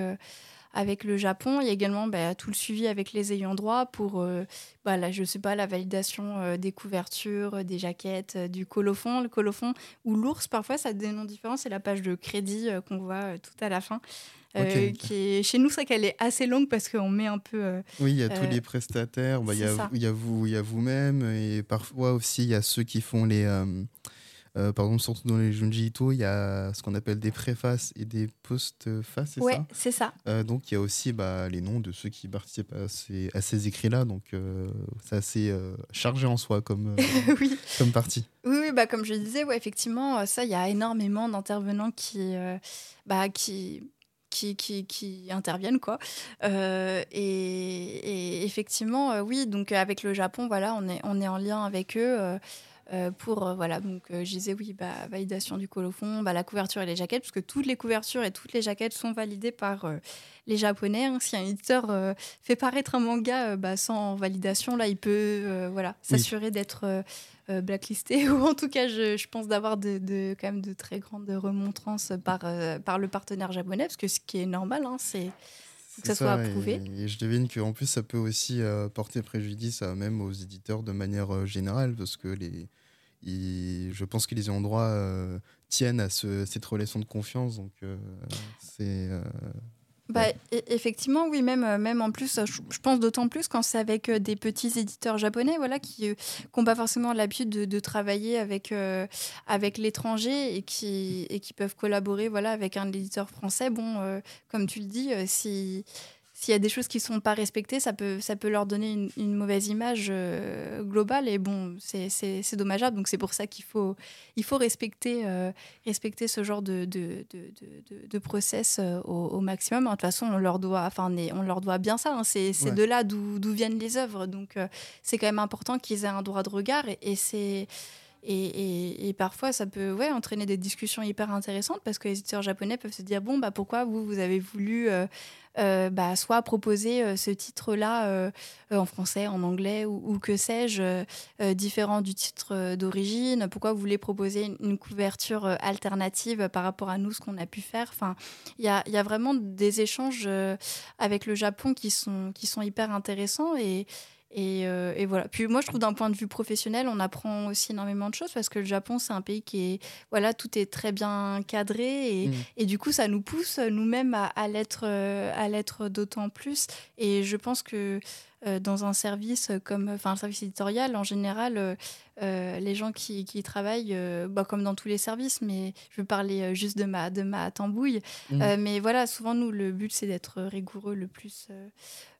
avec le Japon. Il y a également bah, tout le suivi avec les ayants droit pour, euh, bah, je sais pas, la validation euh, des couvertures, des jaquettes, euh, du colophon. Le colophon ou l'ours, parfois, ça a des noms différents. C'est la page de crédit qu'on voit tout à la fin. Qui est chez nous, c'est qu'elle est assez longue parce qu'on met un peu. oui, il y a tous les prestataires, bah, il y, a, y, a vous, il y a vous-même et parfois aussi il y a ceux qui font les par exemple, surtout dans les Junji Ito, il y a ce qu'on appelle des préfaces et des post-faces, c'est ouais, ça? c'est ça. donc il y a aussi bah, les noms de ceux qui participent à ces, écrits-là, donc c'est assez chargé en soi comme, [LAUGHS] oui. comme partie. Oui, oui bah, comme je disais, ouais, effectivement, ça, il y a énormément d'intervenants qui, bah, qui qui, qui, qui, interviennent quoi. Euh, et, effectivement, euh, oui, donc avec le Japon, voilà, on est, on est en lien avec eux. Euh, pour voilà donc je disais oui bah, validation du colophon bah, la couverture et les jaquettes parce que toutes les couvertures et toutes les jaquettes sont validées par les japonais hein. si un éditeur fait paraître un manga bah, sans validation là il peut voilà s'assurer d'être euh, blacklisté, [LAUGHS] ou en tout cas, je, je pense d'avoir de, de, quand même de très grandes remontrances par, euh, par le partenaire japonais, parce que ce qui est normal, hein, c'est que ça, soit approuvé. Et, je devine qu'en plus, ça peut aussi euh, porter préjudice à, même aux éditeurs de manière générale, parce que les, je pense que les endroits tiennent à ce, cette relation de confiance. Donc, c'est bah, e, effectivement, oui, même, euh, même en plus, je, pense d'autant plus quand c'est avec euh, des petits éditeurs japonais voilà, qui n'ont euh, pas forcément l'habitude de, de, travailler avec, avec l'étranger et qui, et qui peuvent collaborer voilà, avec un éditeur français. Bon, comme tu le dis, si s'il y a des choses qui ne sont pas respectées, ça peut, ça peut leur donner une, mauvaise image euh, globale. Et bon, c'est dommageable. Donc c'est pour ça qu'il faut, il faut respecter, euh, respecter ce genre de, de, de, de process euh, au, maximum. De toute façon, on leur doit, enfin, on leur doit bien ça. Hein. C'est de là d'où viennent les œuvres. Donc c'est quand même important qu'ils aient un droit de regard. Et, et c'est et, et, parfois, ça peut ouais, entraîner des discussions hyper intéressantes parce que les éditeurs japonais peuvent se dire bon, bah, pourquoi vous, vous avez voulu euh, euh, bah, soit proposer euh, ce titre-là en français, en anglais ou, que sais-je, différent du titre d'origine. Pourquoi vous voulez proposer une, couverture alternative par rapport à nous, ce qu'on a pu faire? Enfin, il y a, y a, vraiment des échanges avec le Japon qui sont, qui sont hyper intéressants et euh, et, voilà. Puis moi, je trouve d'un point de vue professionnel, on apprend aussi énormément de choses parce que le Japon, c'est un pays qui est, voilà, tout est très bien cadré et, mm. et du coup, ça nous pousse nous-mêmes à, à l'être, euh, à l'être d'autant plus. Et je pense que dans un service comme, enfin, un service éditorial, en général, les gens qui, qui travaillent, bah, comme dans tous les services, mais je veux parler juste de ma, de ma tambouille. Mm. mais voilà, souvent, nous, le but, c'est d'être rigoureux le plus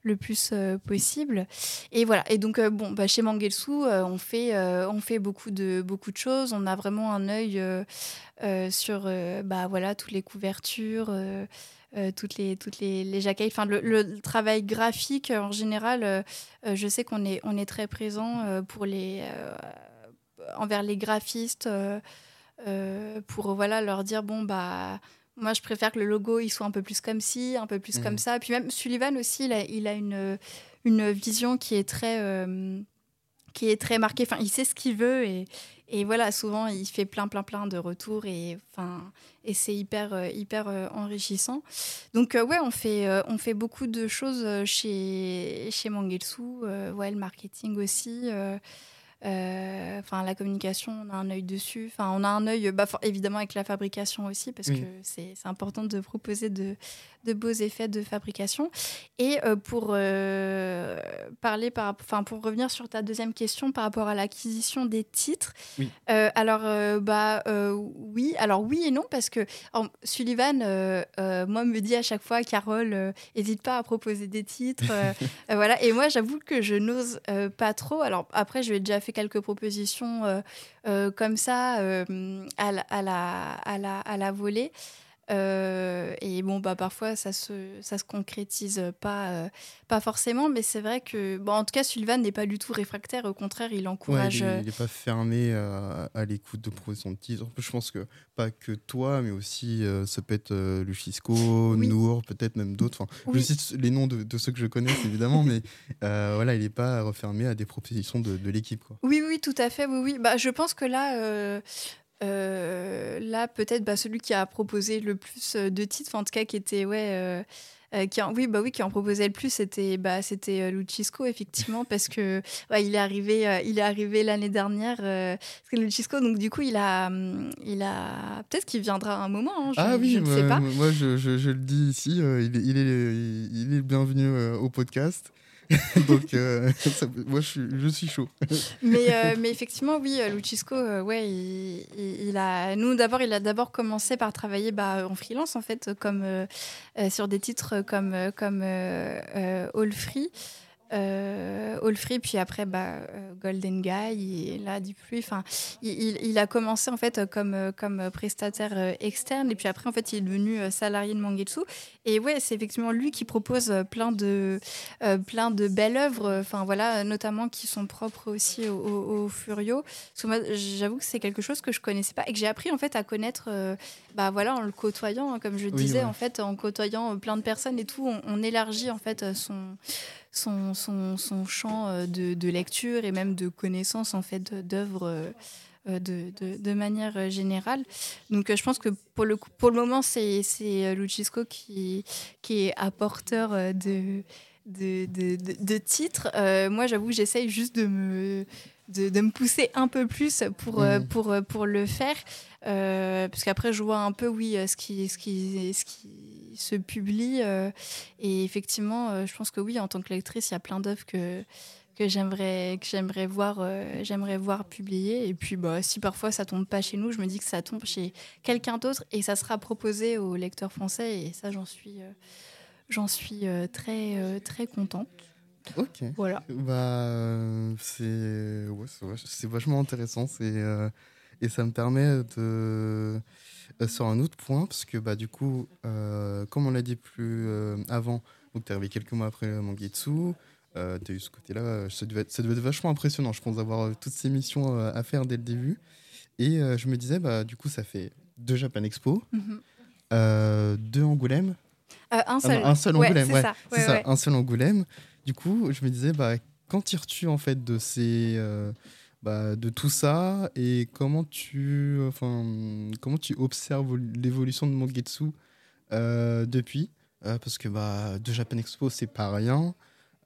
le plus euh, possible. Et voilà. Et donc, euh, bon, bah, chez Mangelsu, euh, on, fait, on fait beaucoup de, beaucoup de choses. On a vraiment un œil sur bah, voilà, toutes les couvertures. Toutes les toutes les, les jaquettes enfin le, travail graphique en général je sais qu'on est on est très présent pour les envers les graphistes pour voilà leur dire bon bah moi, je préfère que le logo il soit un peu plus comme ci, un peu plus comme mhm. ça. Puis même Sullivan aussi, il a, il a une, une vision qui est très, euh, qui est très marquée. Enfin, il sait ce qu'il veut et, et voilà, souvent il fait plein, plein, plein de retours et enfin, et c'est hyper, euh, hyper euh, enrichissant. Donc ouais, on fait, on fait beaucoup de choses chez, chez Mangelsu. ouais, le marketing aussi. Euh, enfin, la communication, on a un œil dessus. Enfin, on a un œil, bah, évidemment, avec la fabrication aussi, parce que c'est important de proposer de, de, beaux effets de fabrication. Et euh, pour euh, parler, par, enfin, pour revenir sur ta deuxième question par rapport à l'acquisition des titres, alors, bah, oui, alors oui et non, parce que Sullivan, moi, me dit à chaque fois, Carole, n'hésite pas à proposer des titres. [LAUGHS] voilà. Et moi, j'avoue que je n'ose pas trop. Alors, après, je lui ai déjà fait quelques propositions euh, euh, comme ça euh, à, la, à, la, à, la, volée. Et bon, bah, parfois, ça se, ça se concrétise pas, pas forcément, mais c'est vrai que, bon, en tout cas, Sullivan n'est pas du tout réfractaire, au contraire, il encourage. il n'est pas fermé à, l'écoute de propositions de titres. Je pense que pas que toi, mais aussi ça peut être Luchisco, Nour, peut-être même d'autres. Enfin, Je cite les noms de, de, ceux que je connais, évidemment, [LAUGHS] mais voilà, il n'est pas refermé à des propositions de, de l'équipe. Oui, oui, tout à fait. Oui, oui. Bah, je pense que là. Euh, euh, là, peut-être bah, celui qui a proposé le plus de titres, en tout cas qui était ouais, euh, qui en, oui, bah oui, qui en proposait le plus, c'était bah, c'était Luchisco effectivement parce que [LAUGHS] il est arrivé il est arrivé l'année dernière parce que Luchisco donc du coup il a hum, il a peut-être qu'il viendra un moment. Hein, je, ah oui, ne sais pas. Moi je, je, le dis ici, il, est, il, est, il est bienvenu au podcast. [LAUGHS] Donc, moi, je suis, chaud. [LAUGHS] mais, mais effectivement, oui, Lucisco, ouais, il, a. Nous, d'abord, il a d'abord commencé par travailler bah, en freelance, en fait, comme sur des titres comme, comme All Free euh, All Free, puis après bah, euh, Golden Guy, et là, Deep Enfin, il, il, a commencé en fait comme, euh, comme prestataire euh, externe, et puis après, en fait, il est devenu salarié de Mangetsu. Et ouais, c'est effectivement lui qui propose plein de, plein de belles œuvres, enfin voilà, notamment qui sont propres aussi au, au, Furio. Parce que moi, j'avoue que c'est quelque chose que je connaissais pas et que j'ai appris en fait à connaître, bah voilà, en le côtoyant, hein, comme je disais, en fait, en côtoyant plein de personnes et tout, on, on élargit en fait son son, son, son champ euh, de, de, lecture et même de connaissance en fait d'œuvres euh, euh, de, de, de, manière générale. Donc je pense que pour le, pour le moment, c'est Lucisco qui, qui est apporteur de, de, de, titres. moi, j'avoue, j'essaye juste de me, de, de, me pousser un peu plus pour, mmh. pour, pour le faire. parce qu'après, je vois un peu, oui, ce qui, ce qui, ce qui se publie. Euh, et effectivement, euh, je pense que oui, en tant que lectrice, il y a plein d'œuvres que que j'aimerais que j'aimerais voir euh, j'aimerais voir publier. Et puis bah si parfois ça tombe pas chez nous je me dis que ça tombe chez quelqu'un d'autre et ça sera proposé aux lecteurs français. Et ça j'en suis j'en suis très très contente. Ok. Voilà. Bah c'est ouais, c'est vachement intéressant. C'est et ça me permet de euh, sur un autre point, parce que bah, du coup, euh, comme on l'a dit plus euh, avant, donc tu es arrivé quelques mois après Mangetsu, tu as eu ce côté-là, ça, devait être, ça devait être vachement impressionnant, je pense, d'avoir toutes ces missions à faire dès le début. Et je me disais, bah, du coup, ça fait deux Japan Expo, mhm. deux Angoulême. un seul. un seul Angoulême, ouais, c'est ça, un seul Angoulême. Du coup, je me disais, bah, quand tires-tu en fait de ces bah, de tout ça et comment tu, enfin, comment tu observes l'évolution de Mangetsu euh, depuis? Euh, Parce que bah, de Japan Expo, c'est pas rien.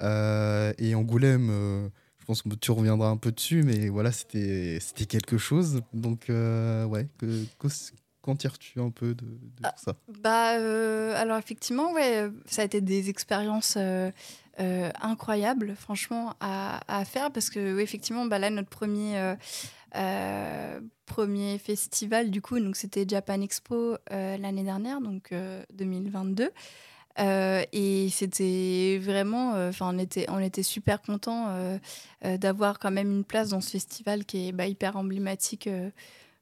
Euh, et Angoulême, je pense que tu reviendras un peu dessus, mais voilà, c'était quelque chose. Donc, ouais, que, qu'en tires-tu un peu de, ah, tout ça? bah, Alors, effectivement, ouais, ça a été des expériences euh, incroyable, franchement, à, faire parce que, effectivement, bah, là, notre premier. Euh, euh, premier festival du coup donc c'était Japan Expo l'année dernière donc 2022 et c'était vraiment enfin on était super content d'avoir quand même une place dans ce festival qui est bah, hyper emblématique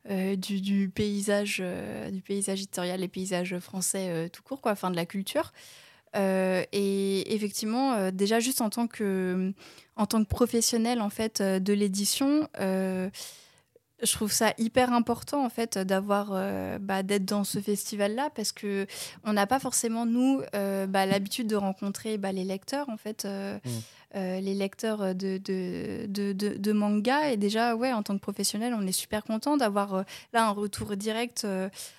du, paysage du paysage éditorial et paysage français tout court quoi enfin de la culture euh, et effectivement, euh, déjà juste en tant que, en tant que professionnel en fait euh, de l'édition, je trouve ça hyper important en fait d'avoir bah, d'être dans ce festival là parce que on n'a pas forcément nous bah, l'habitude de rencontrer bah, les lecteurs en fait mmh. Les lecteurs de de, de, de, manga et déjà ouais en tant que professionnel on est super content d'avoir là un retour direct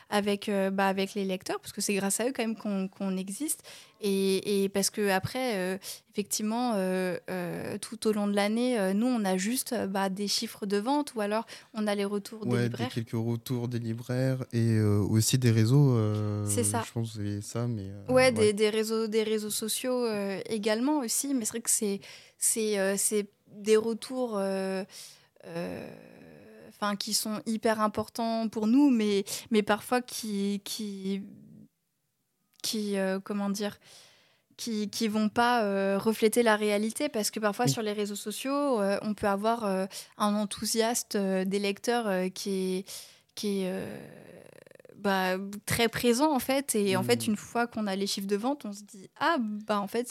avec bah, avec les lecteurs parce que c'est grâce à eux quand même qu'on existe et, parce que après, euh, effectivement, euh, euh, tout au long de l'année, nous, on a juste bah, des chiffres de vente ou alors on a les retours des libraires. Des, quelques retours des libraires et aussi des réseaux. c'est ça. Je pense que ça, mais. ouais, Des, des, réseaux, des réseaux sociaux également aussi, mais c'est vrai que c'est c'est des retours. Enfin, qui sont hyper importants pour nous, mais, mais parfois qui, qui qui, euh, comment dire, qui qui vont pas euh, refléter la réalité parce que parfois sur les réseaux sociaux euh, on peut avoir un enthousiaste des lecteurs qui est qui est bah, très présent en fait et en fait mmh. une fois qu'on a les chiffres de vente on se dit ah bah en fait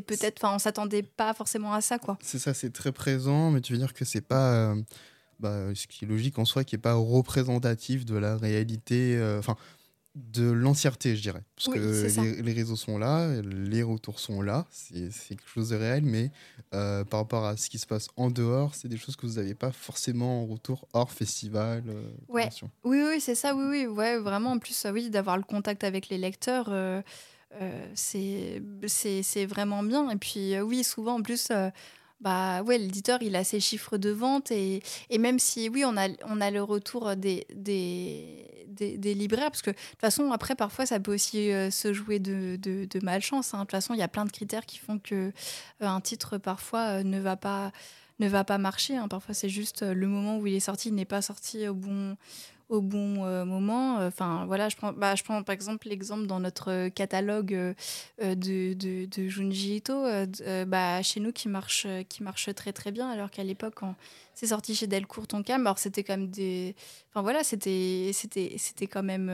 peut-être enfin on s'attendait pas forcément à ça quoi c'est ça c'est très présent mais tu veux dire que c'est pas bah, ce qui est logique en soi qui est pas représentatif de la réalité enfin de l'entièreté, je dirais. Parce que les, réseaux sont là, les retours sont là, c'est quelque chose de réel, mais euh, par rapport à ce qui se passe en dehors, c'est des choses que vous n'avez pas forcément en retour hors festival. Euh, ouais. Oui, oui, c'est ça, oui, oui, ouais, vraiment, en plus, oui, d'avoir le contact avec les lecteurs. Euh, c'est vraiment bien. Et puis, oui, souvent, en plus, bah ouais, l'éditeur, il a ses chiffres de vente et, et, même si, oui, on a, on a le retour des, des, des, libraires, parce que de toute façon, après, parfois, ça peut aussi se jouer de, de, de malchance. Hein. De toute façon, il y a plein de critères qui font que un titre, parfois, ne va pas ne va pas marcher. Hein. Parfois, c'est juste le moment où il est sorti, il n'est pas sorti au bon, au bon euh, moment. Enfin, voilà, je prends, bah, je prends par exemple l'exemple dans notre catalogue euh, euh, de, de, de, Junji Ito, bah, chez nous qui marche, qui marche très très bien, alors qu'à l'époque, quand c'est sorti chez Delcourt Tonkam, alors c'était comme des. Enfin voilà, c'était, c'était, c'était quand même.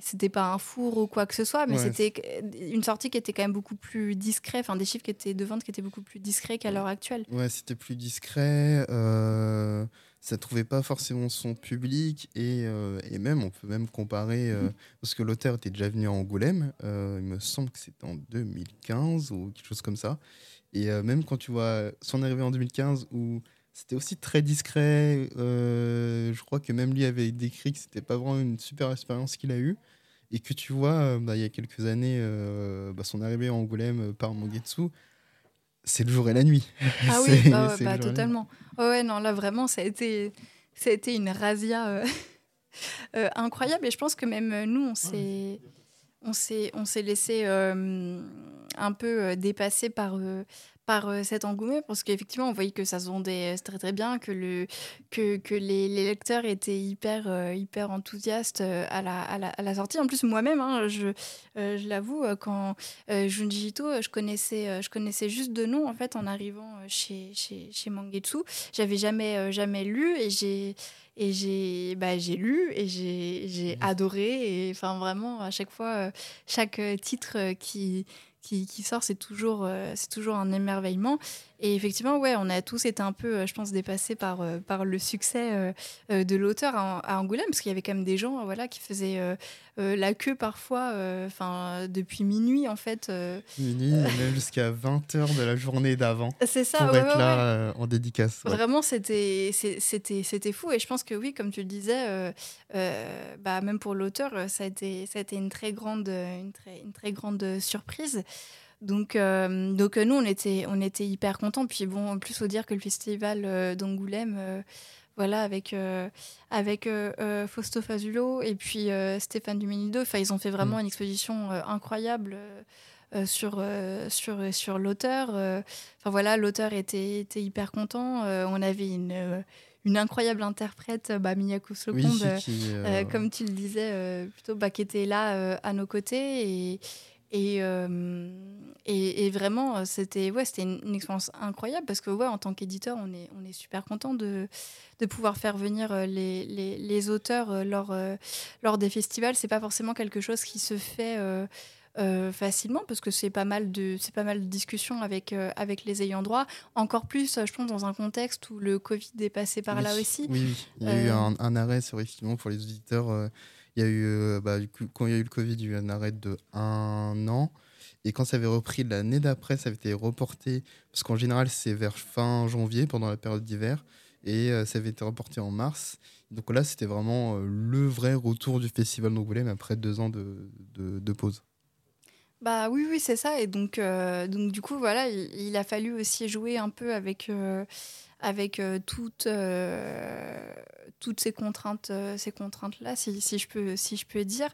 c'était pas un four ou quoi que ce soit, mais c'était une sortie qui était quand même beaucoup plus discret, enfin des chiffres qui étaient de vente qui étaient beaucoup plus discrets qu'à l'heure actuelle. Ouais, c'était plus discret. Ça trouvait pas forcément son public et, euh, et même on peut même comparer euh, mhm. parce que l'auteur était déjà venu à Angoulême euh, il me semble que c'était en 2015 ou quelque chose comme ça et même quand tu vois son arrivée en 2015 où c'était aussi très discret je crois que même lui avait décrit que c'était pas vraiment une super expérience qu'il a eue et que tu vois bah, il y a quelques années bah, son arrivée à Angoulême par Mangetsu c'est le jour et la nuit. Ah [LAUGHS] oui, bah, bah totalement. ouais, non, là vraiment, ça a été, ça a été une razzia euh, [LAUGHS] euh, incroyable. Et je pense que même euh, nous, on s'est, on s'est, on s'est laissé un peu dépasser par, par euh, cet engouement parce qu'effectivement on voyait que ça se vendait euh, très très bien que le que, que les, les, lecteurs étaient hyper euh, hyper enthousiastes à la, à la, à la sortie. En plus moi-même hein, je, je l'avoue quand Junji Ito je connaissais je connaissais juste de nom en fait en arrivant chez chez, chez Mangetsu. J'avais jamais jamais lu et j'ai et j'ai bah, j'ai lu et j'ai mmh. adoré. Et enfin vraiment à chaque fois chaque titre qui qui, sort, c'est toujours, euh, c'est toujours un émerveillement. Et effectivement, ouais, on a tous été un peu, euh, je pense, dépassés par, euh, par le succès de l'auteur à, Angoulême, parce qu'il y avait quand même des gens voilà, qui faisaient la queue parfois enfin depuis minuit, en fait. Minuit, même jusqu'à 20h de la journée d'avant. [LAUGHS] C'est ça, Pour être là en dédicace. Vraiment, c'était fou. Et je pense que oui, comme tu le disais, bah, même pour l'auteur, ça, a été, ça a été une très grande, une très, une très grande surprise. Donc, euh, donc euh, nous, on était, on était hyper contents. Puis bon, en plus, faut dire que le festival euh, d'Angoulême, voilà, avec, avec Fausto Fazulo et puis Stéphane Dumenido, ils ont fait vraiment mm. une exposition incroyable. sur, sur, sur l'auteur. Enfin voilà, l'auteur était, était hyper content. on avait une, une incroyable interprète, bah, Miyako comme tu le disais, plutôt bah, qui était là à nos côtés. Et, euh, et, et, vraiment, euh, c'était ouais, c'était une, expérience incroyable parce que ouais, en tant qu'éditeur, on est, on est super content de, de pouvoir faire venir euh, les, les, les auteurs lors, lors des festivals. C'est pas forcément quelque chose qui se fait facilement parce que c'est pas mal de c'est pas mal de discussions avec avec les ayants droit. Encore plus, je pense, dans un contexte où le Covid est passé par là aussi. Oui, il y a eu un, un arrêt, c'est effectivement pour les auditeurs il y a eu, euh, bah, quand il y a eu le Covid, il y a eu un arrêt de un an. Et quand ça avait repris l'année d'après, ça avait été reporté, parce qu'en général, c'est vers fin janvier, pendant la période d'hiver, et euh, ça avait été reporté en mars. Donc là, c'était vraiment euh, le vrai retour du festival d'Angoulême après deux ans de, de, pause. Bah oui, oui, c'est ça. Et donc, donc du coup, voilà, il, a fallu aussi jouer un peu avec, avec euh, toutes, euh, toutes ces contraintes, euh, ces contraintes-là, si, si, je peux, si je peux dire.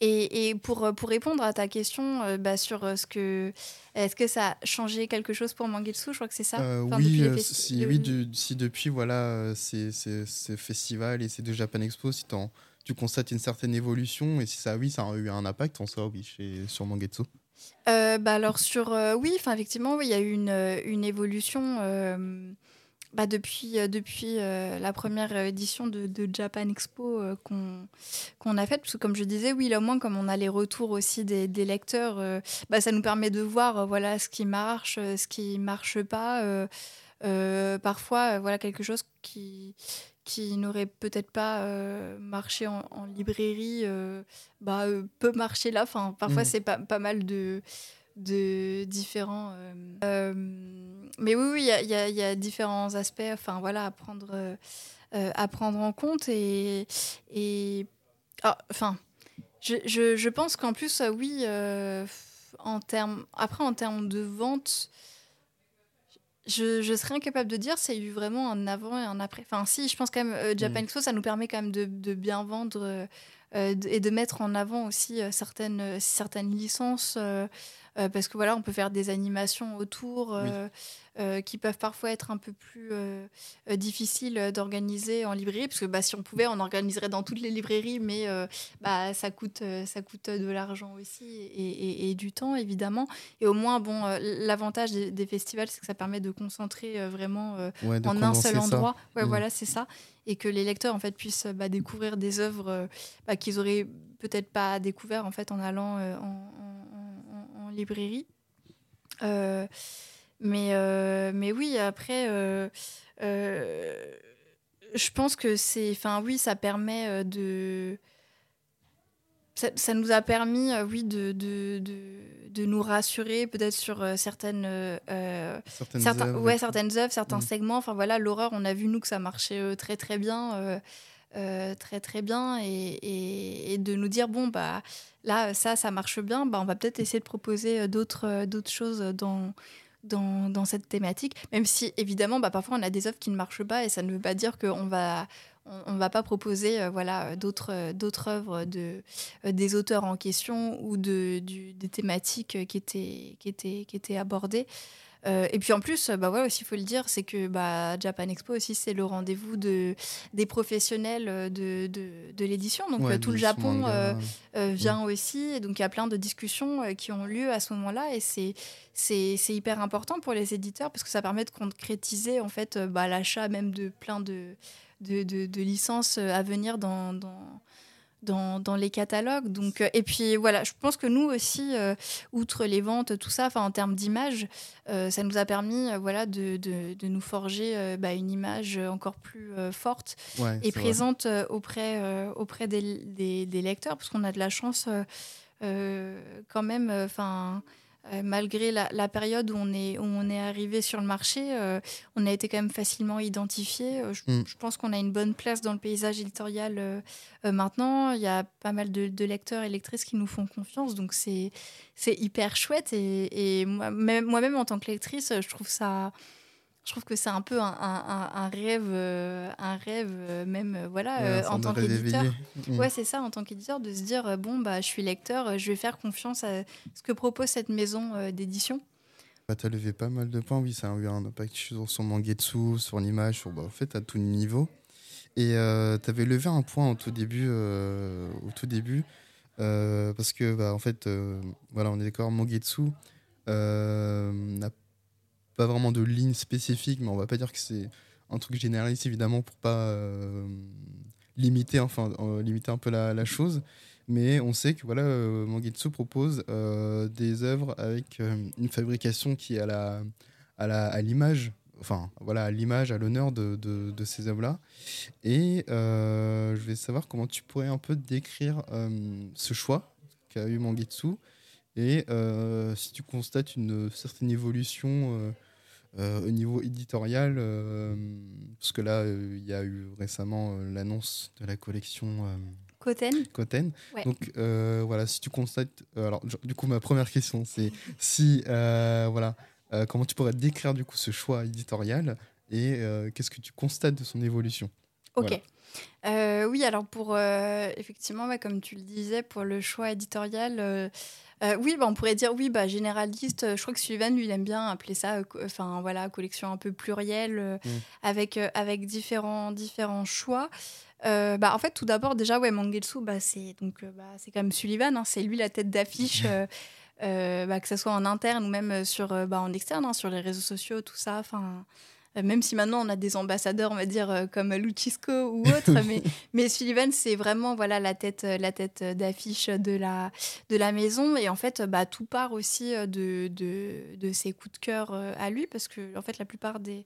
Et, et pour, pour répondre à ta question bah, sur ce que... Est-ce que ça a changé quelque chose pour Mangetsu Je crois que c'est ça. oui, si, oui si depuis voilà, ces, ces, ces, festivals et ces deux Japan Expo, si tu constates une certaine évolution, et si ça, oui, ça a eu un impact en soi, oui, chez, sur Mangetsu? bah alors sur oui, enfin effectivement, il y a eu une, une évolution bah depuis, euh, depuis euh, la première édition de, Japan Expo euh, qu'on a faite, comme je disais, oui, là au moins comme on a les retours aussi des, des lecteurs, bah, ça nous permet de voir voilà, ce qui marche, ce qui marche pas. parfois, voilà quelque chose qui, qui n'aurait peut-être pas marché en, en librairie bah, peut marcher là. Enfin, parfois, mmh. c'est pas, pas mal de de différents. Euh, euh, mais oui, oui, il y, y a, différents aspects enfin, voilà, à, prendre, euh, à prendre en compte. Et, et ah, enfin, je, je, je, pense qu'en plus, oui, en termes, après, en termes de vente, je, je, serais incapable de dire s'il y a eu vraiment un avant et un après. Enfin, si, je pense quand même, Japan mm. Expo, ça nous permet quand même de, de bien vendre et de mettre en avant aussi certaines, certaines licences. Parce que voilà, on peut faire des animations autour. Euh, qui peuvent parfois être un peu plus euh, euh, difficiles d'organiser en librairie, parce que bah, si on pouvait, on organiserait dans toutes les librairies, mais bah, ça, coûte, ça coûte de l'argent aussi et, et, du temps, évidemment. Et au moins, bon, l'avantage des, festivals, c'est que ça permet de concentrer vraiment en un seul endroit. Ouais, mm. voilà, c'est ça. Et que les lecteurs, en fait, puissent bah, découvrir des œuvres bah, qu'ils auraient peut-être pas découvert en fait en allant en, en, en, librairie. Mais, euh, mais oui, après, euh, euh, je pense que c'est. Enfin, oui, ça permet de. Ça, nous a permis, oui, de, de, de, de, nous rassurer peut-être sur certaines, certaines, certains, œuvres, ouais, certaines œuvres, certains mm. segments. Enfin voilà, l'horreur, on a vu nous que ça marchait très très bien. Très très bien et, de nous dire bon bah là ça ça marche bien bah on va peut-être essayer de proposer d'autres d'autres choses dans dans, cette thématique, même si évidemment, bah, parfois on a des œuvres qui ne marchent pas et ça ne veut pas dire qu'on va on, va pas proposer euh, voilà d'autres d'autres œuvres de euh, des auteurs en question ou de des thématiques qui étaient qui étaient qui étaient abordées euh, et puis en plus, bah ouais, aussi, il faut le dire, c'est que bah, Japan Expo aussi, c'est le rendez-vous de, des professionnels euh, de, de, de l'édition. Donc euh, tout le Japon vient aussi. Et donc il y a plein de discussions qui ont lieu à ce moment-là. Et c'est, c'est, hyper important pour les éditeurs parce que ça permet de concrétiser en fait bah, l'achat même de plein de, de, de, licences à venir dans, dans dans, dans, les catalogues. Donc, euh, et puis voilà, je pense que nous aussi, euh, outre les ventes, tout ça, en termes d'image, euh, ça nous a permis voilà, de, de, de nous forger bah, une image encore plus forte et présente auprès, auprès des, des, des, lecteurs, parce qu'on a de la chance quand même. Enfin euh, malgré la, période où on est, où on est arrivé sur le marché, euh, on a été quand même facilement identifié. Euh, mm. je, pense qu'on a une bonne place dans le paysage éditorial maintenant. Il y a pas mal de, lecteurs et lectrices qui nous font confiance, donc c'est hyper chouette. Et, et moi-même, en tant que lectrice, je trouve ça je trouve que c'est un peu un, un, rêve, euh, un rêve euh, même euh, voilà en tant qu'éditeur. Mm. Ouais, c'est ça en tant qu'éditeur de se dire bon bah je suis lecteur, je vais faire confiance à ce que propose cette maison d'édition. Bah, tu as levé pas mal de points, oui, ça a eu un impact sur son mangetsu, sur l'image, sur bah, en fait à tout niveau. Et tu avais levé un point au tout début, au tout début parce que bah, en fait voilà on est d'accord, mangetsu n'a pas vraiment de ligne spécifique, mais on va pas dire que c'est un truc généraliste évidemment pour pas euh, limiter, enfin, euh, limiter un peu la, chose. Mais on sait que voilà, euh, Mangetsu propose des œuvres avec une fabrication qui est à la à la à l'image, enfin voilà, à l'image, à l'honneur de, de, ces œuvres-là. Et je vais savoir comment tu pourrais un peu décrire ce choix qu'a eu Mangetsu et si tu constates une certaine évolution au niveau éditorial, euh, parce que là, euh, il y a eu récemment l'annonce de la collection Coten. Coten. Donc voilà, si tu constates, alors du coup ma première question c'est si voilà, comment tu pourrais décrire du coup ce choix éditorial et qu'est-ce que tu constates de son évolution? Ok. oui, alors pour effectivement, comme tu le disais, pour le choix éditorial, euh, oui, bah, on pourrait dire oui, bah, généraliste. Euh, je crois que Sullivan, lui, il aime bien appeler ça, euh, enfin voilà, collection un peu plurielle, mm. avec, avec différents, différents choix. bah, en fait, tout d'abord, déjà, ouais, Mangetsu, bah, c'est donc bah, c'est quand même Sullivan, hein, c'est lui la tête d'affiche. [LAUGHS] bah, que ce soit en interne ou même sur, bah, en externe, hein, sur les réseaux sociaux, tout ça. Enfin, même si maintenant on a des ambassadeurs, on va dire, euh, comme Luchisco ou autre, [LAUGHS] mais, mais Sullivan, c'est vraiment voilà, la tête, euh, la tête d'affiche de la, de la maison. Et en fait, bah, tout part aussi de, de, de, ses coups de cœur à lui, parce que en fait, la plupart des,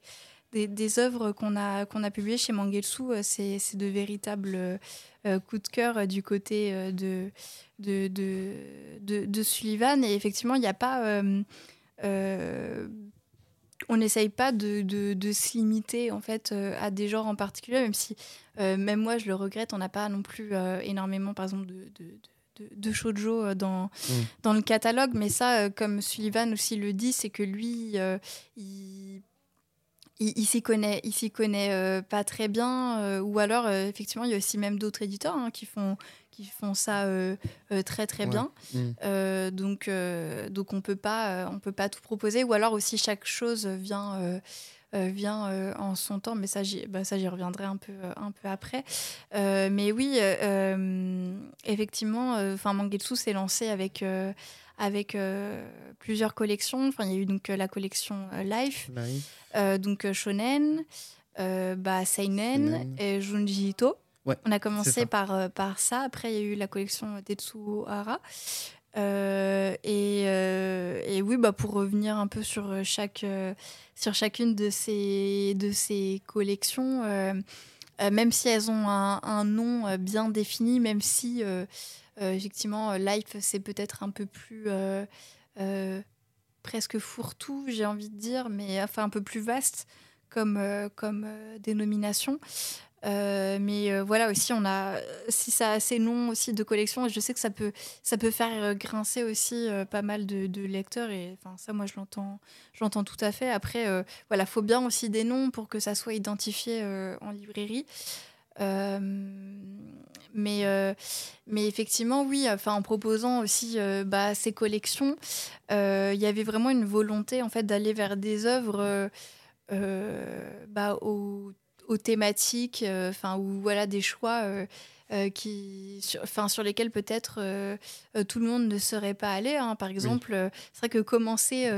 des, des œuvres qu'on a, qu'on a publiées chez Mangelsu, c'est, de véritables coups de cœur du côté de, de, de, de, Sullivan. Et effectivement, il n'y a pas on n'essaye pas de, de, se limiter en fait euh, à des genres en particulier, même si euh, même moi je le regrette, on n'a pas non plus euh, énormément par exemple de, de, de shoujo dans, mm. dans le catalogue, mais ça, comme Sullivan aussi le dit, c'est que lui, il il, s'y connaît, il s'y connaît pas très bien, ou alors effectivement il y a aussi même d'autres éditeurs hein, qui font qui font ça très très bien. Mm. donc donc on peut pas on peut pas tout proposer, ou alors aussi chaque chose vient euh, vient euh, en son temps, mais ça, j'y bah, reviendrai un peu, euh, un peu après. mais oui, effectivement, enfin Mangetsu s'est lancé avec avec plusieurs collections. Enfin, il y a eu donc la collection Life, donc Shonen, bah, Seinen et Junji Ito. On a commencé par, par ça. Après, il y a eu la collection Tetsuhara. Euh, et, euh, et, oui, bah, pour revenir un peu sur, chaque, euh, sur chacune de ces, de ces collections, même si elles ont un, un, nom bien défini, même si effectivement Life c'est peut-être un peu plus presque fourre-tout, j'ai envie de dire, mais enfin un peu plus vaste comme, comme dénomination. Euh, mais euh, voilà aussi, on a, si ça a assez long aussi de collection, je sais que ça peut, ça peut faire euh, grincer aussi pas mal de, de, lecteurs. Et enfin, ça, moi, je l'entends, j'entends tout à fait. Après, voilà, faut bien aussi des noms pour que ça soit identifié en librairie. Mais, mais effectivement, oui, en proposant aussi bah, ces collections, il y avait vraiment une volonté en fait d'aller vers des œuvres bah, au aux thématiques, euh, enfin ou voilà des choix euh, euh, qui, sur, sur lesquels peut-être tout le monde ne serait pas allé. Hein. Par exemple, c'est vrai que commencer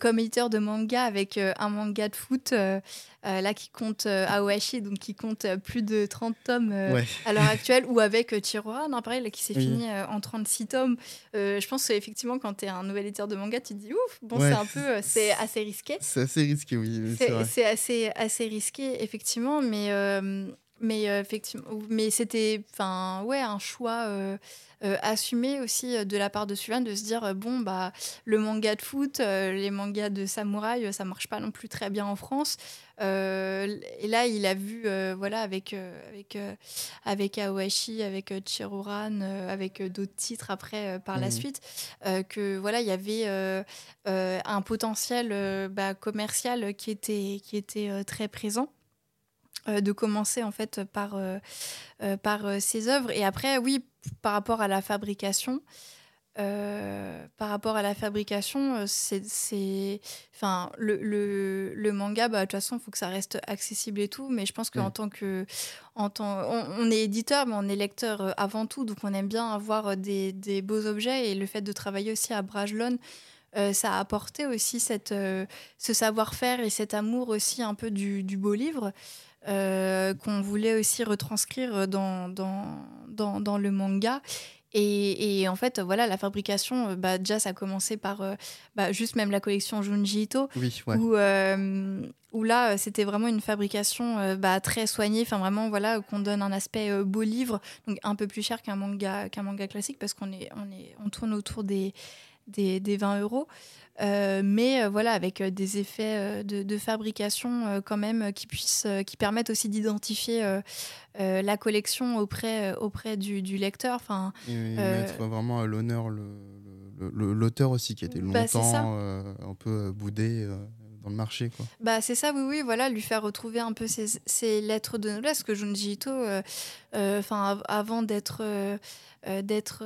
comme éditeur de manga avec un manga de foot euh, là qui compte euh, Aoashi, donc qui compte euh, plus de 30 tomes à l'heure actuelle, ou avec Chiroha, non, pareil, là, qui s'est fini en 36 tomes. je pense qu'effectivement, quand tu es un nouvel éditeur de manga, tu te dis ouf, bon, c'est un peu, c'est assez risqué. C'est assez risqué, oui. C'est assez, assez risqué, effectivement, mais mais effectivement mais c'était enfin ouais un choix euh, assumer aussi euh, de la part de Sylvain de se dire euh, bon bah le manga de foot, les mangas de samouraï, ça marche pas non plus très bien en France. et là, il a vu, voilà, avec, avec, avec Aoashi, avec Chiroran, avec d'autres titres après par la mmh. suite, que voilà, il y avait un potentiel bah, commercial qui était, qui était très présent. De commencer en fait par, par ses œuvres et après oui par rapport à la fabrication, euh, par rapport à la fabrication, euh, c'est, enfin, le, le, manga, bah, de toute façon, il faut que ça reste accessible et tout. Mais je pense qu'en tant que, en tant, on, est éditeur, mais on est lecteur euh, avant tout, donc on aime bien avoir des, des beaux objets et le fait de travailler aussi à Brajlon. ça a apporté aussi cette, ce savoir-faire et cet amour aussi un peu du, du beau livre. Euh, qu'on voulait aussi retranscrire dans, dans, dans, le manga. Et, en fait, voilà, la fabrication, euh, bah, déjà, ça a commencé par euh, bah, juste même la collection Junji Ito, où, où, là, c'était vraiment une fabrication bah, très soignée, enfin vraiment, voilà, qu'on donne un aspect beau livre, donc un peu plus cher qu'un manga, qu'un manga classique, parce qu'on est, on est, on tourne autour des, des, des 20 euros. Euh, mais euh, voilà, avec euh, des effets de, fabrication quand même qui puissent, qui permettent aussi d'identifier la collection auprès, auprès du, lecteur. Enfin, et, mettre vraiment à l'honneur l'auteur aussi qui a été bah, longtemps un peu boudé dans le marché. Quoi. Bah, c'est ça, oui, oui, voilà, lui faire retrouver un peu ses, lettres de noblesse, que Junji Ito, enfin avant d'être d'être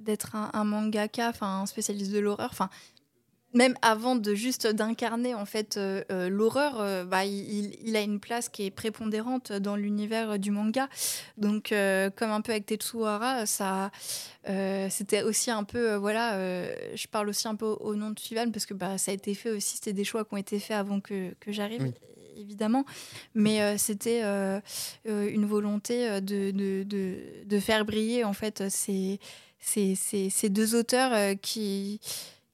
d'être un, un, mangaka, enfin un spécialiste de l'horreur, enfin même avant de juste d'incarner en fait euh, euh, l'horreur, euh, bah, il, a une place qui est prépondérante dans l'univers du manga. Donc, comme un peu avec Tetsuhara, ça, c'était aussi un peu, voilà, je parle aussi un peu au, nom de Suvan parce que bah, ça a été fait aussi, c'était des choix qui ont été faits avant que, que j'arrive. évidemment. Mais c'était une volonté de, de, de, de, faire briller en fait ces, ces, ces, ces deux auteurs qui,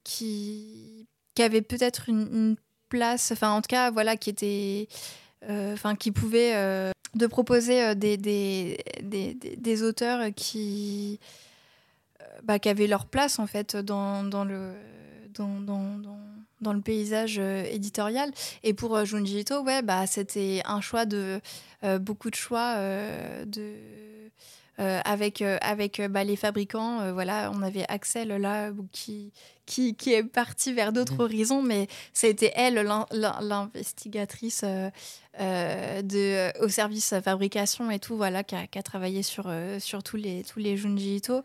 qui, qui avait peut-être une, place, enfin en tout cas, voilà, qui était, euh, enfin qui pouvait euh, de proposer euh, des, des, des, des, auteurs qui, bah, qui avaient leur place en fait dans, dans le dans, dans, dans, le paysage éditorial. Et pour Junji Ito, ouais, bah, c'était un choix de beaucoup de choix de avec avec bah, les fabricants. voilà, on avait Axel là qui qui, qui est partie vers d'autres Mhm. horizons, mais ça a été elle, l'in- l'in- l'investigatrice euh, euh, de, au service fabrication et tout, voilà, qui a, travaillé sur, euh, sur tous les, tous les Junji Ito.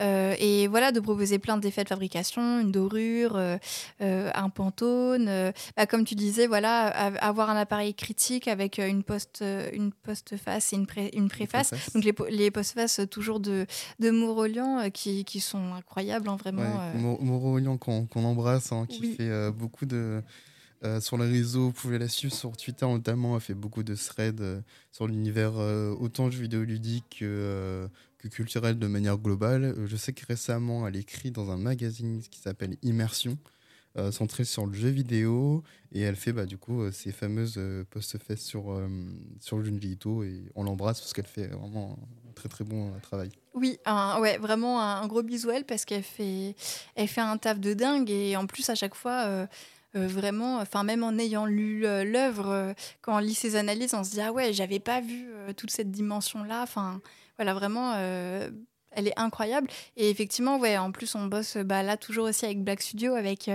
Euh, et voilà, de proposer plein d'effets de fabrication, une dorure, euh, euh, un pantone. euh, bah, comme tu disais, voilà, av- avoir un appareil critique avec euh, une post, euh, une postface et une, pré- une préface. Donc les, les postfaces euh, toujours de, de Morolian euh, qui, qui sont incroyables, hein, vraiment. Ouais, euh. Qu'on embrasse, hein, qui Oui. fait euh, beaucoup de. Euh, sur les réseaux, vous pouvez la suivre sur Twitter notamment, elle fait beaucoup de threads euh, sur l'univers euh, autant jeux vidéo ludique que, euh, que culturel de manière globale. Je sais que récemment, elle écrit dans un magazine qui s'appelle Immersion, centré sur le jeu vidéo, et elle fait bah, du coup ces fameuses post-fesses sur, sur le Ito, et on l'embrasse parce qu'elle fait vraiment un très très bon travail. Oui, ouais, vraiment un, gros bisou elle parce qu'elle fait, elle fait un taf de dingue et en plus à chaque fois, euh, vraiment, enfin même en ayant lu euh, l'œuvre, euh, quand on lit ses analyses, on se dit ah ouais, j'avais pas vu toute cette dimension là. Enfin voilà, vraiment, elle est incroyable et effectivement, ouais, en plus on bosse bah, là toujours aussi avec Black Studio avec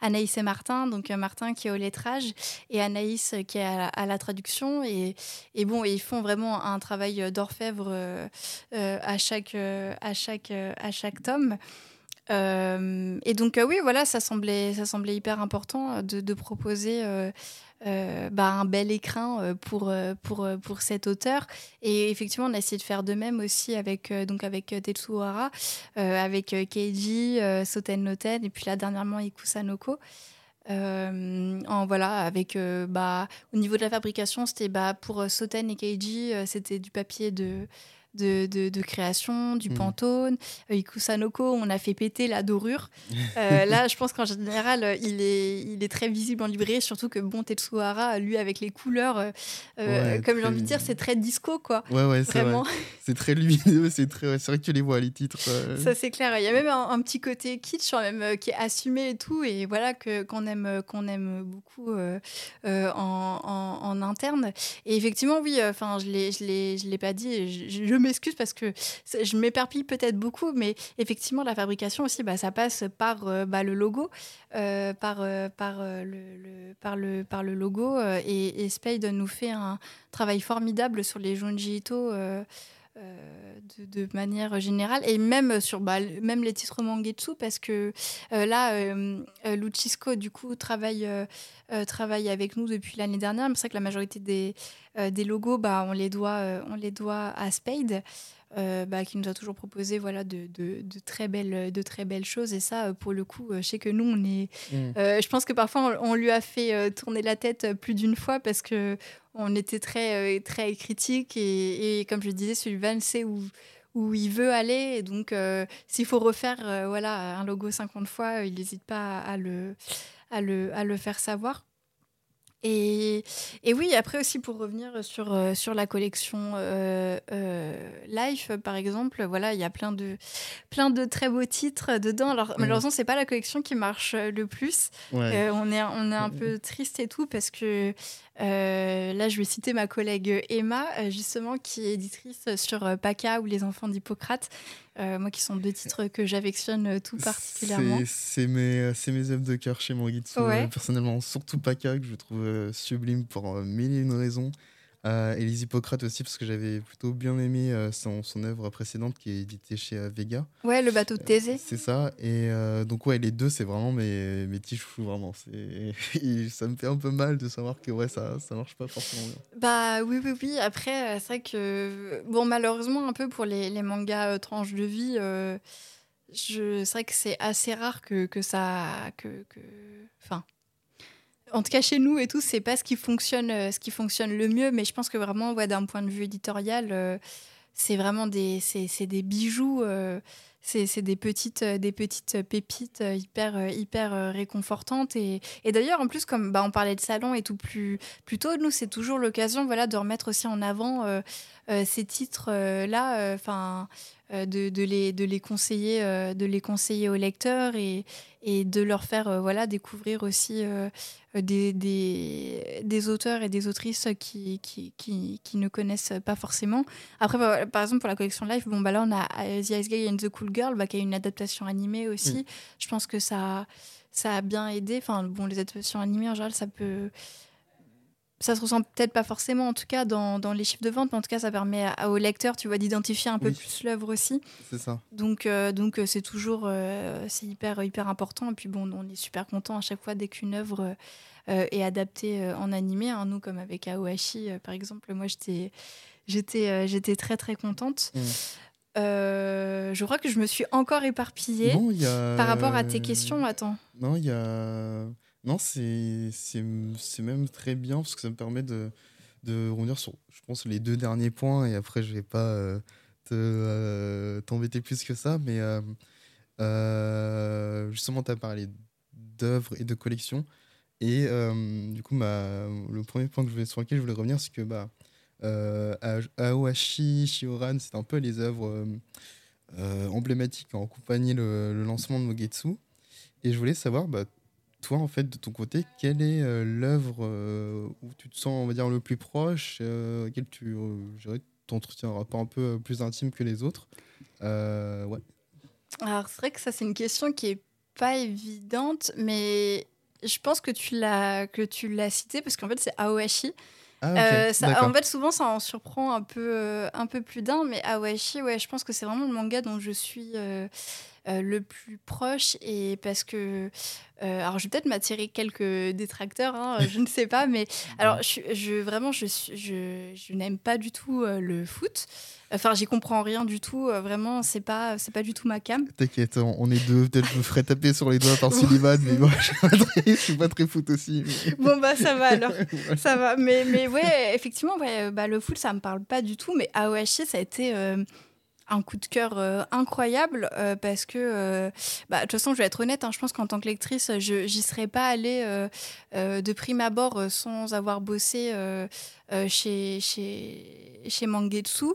Anaïs et Martin, donc Martin qui est au lettrage et Anaïs qui est à la, traduction et, bon, ils font vraiment un travail d'orfèvre. à chaque à chaque à chaque tome. Euh, et donc euh, oui, voilà, ça semblait ça semblait hyper important euh, de, proposer bah, un bel écrin pour pour pour cet auteur. Et effectivement, on a essayé de faire de même aussi avec donc avec euh, avec Keiji, Soten Noten et puis là dernièrement Ikusanoko. Euh, en voilà avec bah au niveau de la fabrication c'était bah pour Soten et Keiji c'était du papier de de, de, de création, du Mhm. pantone. Euh, Ikusanoko, on a fait péter la dorure. Euh, là, je pense qu'en général, euh, il est, il est très visible en librairie, surtout que bon, Tetsuhara, lui, avec les couleurs, euh, Ouais, comme j'ai envie de dire, c'est très disco, quoi. Ouais, ouais, c'est vrai. [LAUGHS] C'est très lumineux, c'est très... ouais, c'est vrai que tu les vois les titres. euh. ça c'est clair. Il y a même un, un petit côté kitsch, même, qui est assumé et tout, et voilà que qu'on aime, qu'on aime beaucoup en, en- en interne. Et effectivement, oui. Enfin, je je l'ai, pas dit. je m'excuse parce que je m'éparpille peut-être beaucoup, mais effectivement, la fabrication aussi, bah, ça passe par euh, bah, le logo, euh, par, euh, par, le, logo. et, et Spade nous fait un travail formidable sur les Junji Ito. Euh, de, de manière générale et même sur bah, même les titres mangetsu parce que euh, là euh, euh, Luchisco du coup travaille euh, travaille avec nous depuis l'année dernière mais c'est vrai que la majorité des, des logos bah, on les doit on les doit à Spade bah, qui nous a toujours proposé voilà de, de, de très belles de très belles choses et ça pour le coup je sais que nous on est Mm. euh, je pense que parfois on, on lui a fait tourner la tête plus d'une fois parce que on était très euh, très critique et, et comme je disais Sullivan sait où où il veut aller et donc euh, s'il faut refaire euh, voilà un logo 50 fois il n'hésite pas à le à le à le faire savoir et, et oui, après aussi pour revenir sur, sur la collection euh, euh, Life, par exemple, voilà, il y a plein de, plein de très beaux titres dedans. Alors malheureusement, c'est pas la collection qui marche le plus. Ouais. Euh, on, est, on est un peu triste et tout parce que euh, là, je vais citer ma collègue Emma, euh, justement, qui est éditrice sur euh, PACA ou Les enfants d'Hippocrate. Euh, moi, qui sont deux titres que j'affectionne tout particulièrement. C'est- mes, œuvres de cœur chez Mangitsu, Ouais. personnellement. Surtout Paka, que je trouve sublime pour mille et une raisons. Euh, et les Hippocrates aussi, parce que j'avais plutôt bien aimé euh, son, son œuvre précédente qui est éditée chez euh, Vega. Ouais, le bateau de Thésée. C'est ça. Et euh, donc, ouais, les deux, c'est vraiment mes, mes petits chouchous, vraiment. Et [LAUGHS] ça me fait un peu mal de savoir que ouais, ça, ça marche pas forcément bien. Bah oui, oui, oui. Après, euh, c'est vrai que, bon, malheureusement, un peu pour les, les mangas euh, tranches de vie, euh, je- c'est vrai que c'est assez rare que, que ça. Que, que... Enfin. En tout cas, chez nous et tout, c'est pas ce qui fonctionne, euh, ce qui fonctionne le mieux, mais je pense que vraiment, ouais, d'un point de vue éditorial, euh, c'est vraiment des, c'est, des bijoux, euh, c'est, des petites, euh, des petites pépites hyper, hyper réconfortantes. Et, et d'ailleurs, en plus, comme bah, on parlait de salon et tout plus, plus tôt, nous, c'est toujours l'occasion, voilà, de remettre aussi en avant ces titres-là. Enfin. De, de, les, de, les conseiller, de les conseiller aux lecteurs et, et de leur faire voilà, découvrir aussi des, des, des, auteurs et des autrices qui, qui, qui, qui, ne connaissent pas forcément. Après, par exemple, pour la collection Life, bon, bah là, on a The Ice Guy and the Cool Girl, bah, qui a une adaptation animée aussi. Je pense que ça, ça a bien aidé. Enfin, bon, les adaptations animées, en général, ça peut ça se ressent peut-être pas forcément en tout cas dans, dans, les chiffres de vente, mais en tout cas ça permet à, aux lecteurs, tu vois, d'identifier un peu plus l'œuvre aussi. C'est ça. Donc euh, donc euh, c'est toujours euh, c'est hyper hyper important et puis bon on est super content à chaque fois dès qu'une œuvre est adaptée en animé. Hein. Nous comme avec Aohashi par exemple, moi j'étais j'étais j'étais très très contente. Mmh. je crois que je me suis encore éparpillée par rapport à tes questions. Attends. Non, il y a non, c'est même très bien parce que ça me permet de, de revenir sur, je pense, les deux derniers points et après, je vais pas euh, euh, t'embêter plus que ça. Mais euh, justement, tu as parlé d'œuvres et de collections. Et du coup, le premier point que je vais, sur lequel je voulais revenir, c'est que bah, Aohashi, Shioran, c'est un peu les œuvres emblématiques qui ont accompagné le, le, lancement de Mogetsu. Et je voulais savoir, bah, toi, en fait, de ton côté, quelle est euh, l'œuvre euh, où tu te sens, on va dire, le plus proche, euh, laquelle tu t'entretiens un rapport un peu plus intime que les autres? Ouais. Alors, c'est vrai que ça, c'est une question qui est pas évidente, mais je pense que tu l'as que tu l'as cité parce qu'en fait, c'est Aohashi. Ah, ça, en fait, souvent, ça en surprend un peu, un peu plus d'un, mais Aohashi, ouais, je pense que c'est vraiment le manga dont je suis euh, le plus proche et parce que euh, alors je vais peut-être m'attirer quelques détracteurs hein, je ne sais pas mais [LAUGHS] alors je, je vraiment je, je, je n'aime pas du tout euh, le foot. Enfin j'y comprends rien du tout vraiment c'est pas c'est pas du tout ma cam. T'inquiète on est deux peut-être je me ferais taper sur les doigts par [LAUGHS] Sullivan mais moi [LAUGHS] je suis pas très foot aussi bon bah ça va alors ça va mais mais ouais effectivement ouais, bah, le foot ça me parle pas du tout mais AOHC ça a été un coup de cœur euh, incroyable euh, parce que, euh, bah, de toute façon, je vais être honnête, hein, je pense qu'en tant que lectrice, je serais pas allée de prime abord sans avoir bossé chez, chez, chez Mangetsu.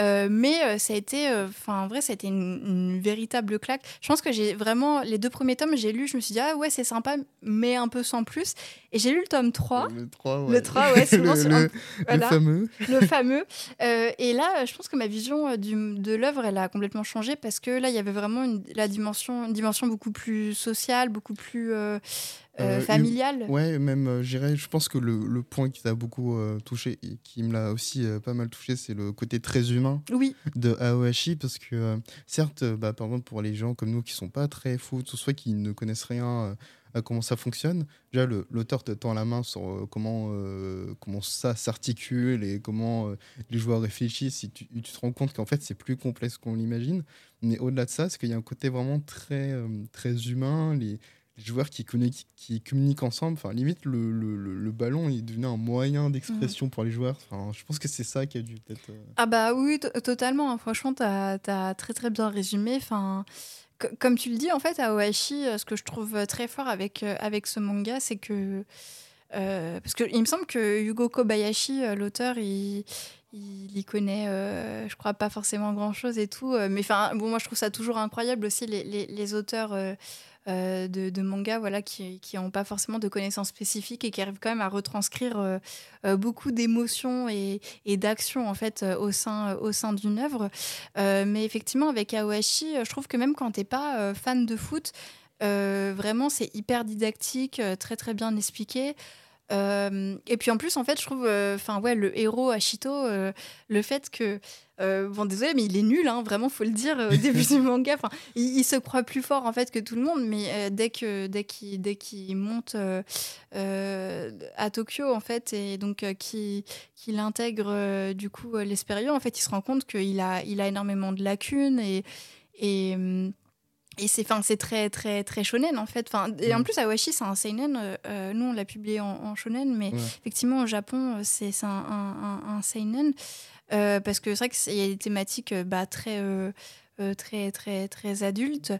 Euh, mais euh, ça a été, euh, enfin, en vrai, ça a été une, véritable claque. Je pense que j'ai vraiment, les deux premiers tomes, j'ai lu, je me suis dit, ah ouais, c'est sympa, mais un peu sans plus. Et j'ai lu le tome 3. Le 3, ouais. Le 3, ouais, souvent, [LAUGHS] le, le, fameux. Le fameux. et là, je pense que ma vision du, de l'œuvre, elle a complètement changé parce que là, il y avait vraiment une, la dimension, une dimension beaucoup plus sociale, beaucoup plus euh, euh, familial Ouais, même, euh, je pense que le, le point qui t'a beaucoup touché et qui me l'a aussi pas mal touché, c'est le côté très humain oui. de Aohashi, parce que certes, bah, par exemple, pour les gens comme nous qui sont pas très fous, soit qui ne connaissent rien à comment ça fonctionne, déjà l'auteur te tend la main sur comment, comment ça s'articule et comment les joueurs réfléchissent, si tu, tu te rends compte qu'en fait c'est plus complexe qu'on l'imagine. Mais au-delà de ça, c'est qu'il y a un côté vraiment très, très humain. Les, joueurs qui, qui communiquent ensemble. Enfin, limite, le, le, le, ballon est devenu un moyen d'expression pour les joueurs. Enfin, je pense que c'est ça qui a dû peut-être. Euh, ah, bah oui, totalement. Hein. Franchement, tu as, as, très très bien résumé. Enfin. Comme tu le dis, en fait, à Ohashi, euh, ce que je trouve très fort avec, euh, avec ce manga, c'est que. parce qu'il me semble que Hugo Kobayashi, l'auteur, il, il y connaît, je crois, pas forcément grand-chose et tout. mais enfin, bon, moi, je trouve ça toujours incroyable aussi, les, les, les auteurs euh, de, de, mangas voilà, qui n'ont pas forcément de connaissances spécifiques et qui arrivent quand même à retranscrire euh, euh, beaucoup d'émotions et, et d'actions en fait au sein, sein d'une œuvre. mais effectivement, avec Aohashi, je trouve que même quand tu n'es pas fan de foot, vraiment c'est hyper didactique, très très bien expliqué. Euh, et puis en plus, en fait, je trouve, euh, enfin ouais, le héros Ashito, euh, le fait que, bon désolé, mais il est nul, hein, vraiment, faut le dire au [LAUGHS] début du manga. Enfin, il, se croit plus fort en fait que tout le monde, mais dès que dès qu'il dès qu'il monte à Tokyo en fait et donc qu'il intègre du coup en fait, il se rend compte qu'il a il a énormément de lacunes et et hum, et c'est c'est très très très shonen en fait. Enfin et en mm. plus Awashi c'est un seinen euh, euh, nous on l'a publié en, shonen mais effectivement au Japon euh, c'est un, un, un, seinen. Parce que c'est vrai qu'il y a des thématiques bah, très très très très adultes.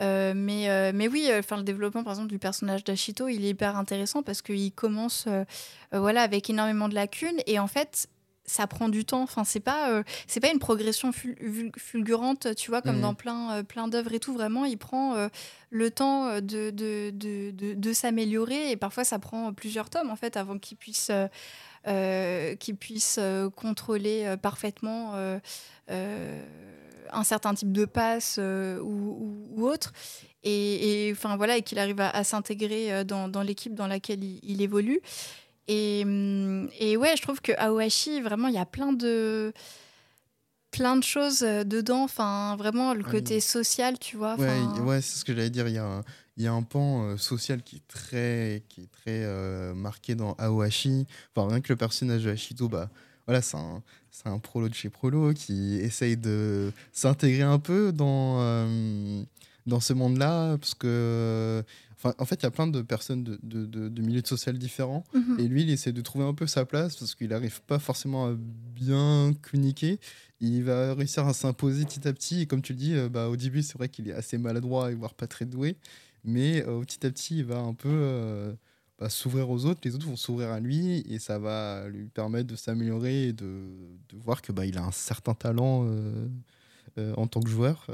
Mais mais oui enfin le développement par exemple du personnage d'Ashito il est hyper intéressant parce qu'il commence voilà avec énormément de lacunes. Et en fait ça prend du temps. Enfin, c'est pas, c'est pas une progression fulgurante, tu vois, comme mmh. dans plein, plein d'œuvres et tout. Vraiment, il prend le temps de, de, de, de s'améliorer et parfois ça prend plusieurs tomes en fait avant qu'il puisse euh, qui puisse euh, contrôler euh, parfaitement un certain type de passe ou, autre. Et, enfin voilà, et qu'il arrive à, s'intégrer dans, l'équipe dans laquelle il, évolue. Et, hum, et, ouais, je trouve que Aohashi, vraiment, il y a plein de plein de choses dedans. Enfin, vraiment, le côté social, tu vois. Ouais, ouais c'est ce que j'allais dire. Il y a il y a un pan euh, social qui est très, qui est très euh, marqué dans Aohashi. Enfin, rien que le personnage de Hashito, bah, voilà, c'est un, c'est un prolo de chez Prolo qui essaye de s'intégrer un peu dans, euh, dans ce monde-là. Parce que, enfin, en fait, il y a plein de personnes de, de, de, milieux sociaux différents. Mhm. Et lui, il essaie de trouver un peu sa place parce qu'il n'arrive pas forcément à bien communiquer il va réussir à s'imposer petit à petit. Et comme tu le dis, bah, au début, c'est vrai qu'il est assez maladroit et voire pas très doué mais euh, petit à petit, il va un peu euh, bah, s'ouvrir aux autres, les autres vont s'ouvrir à lui, et ça va lui permettre de s'améliorer et de, de, voir que bah, il a un certain talent euh, en tant que joueur.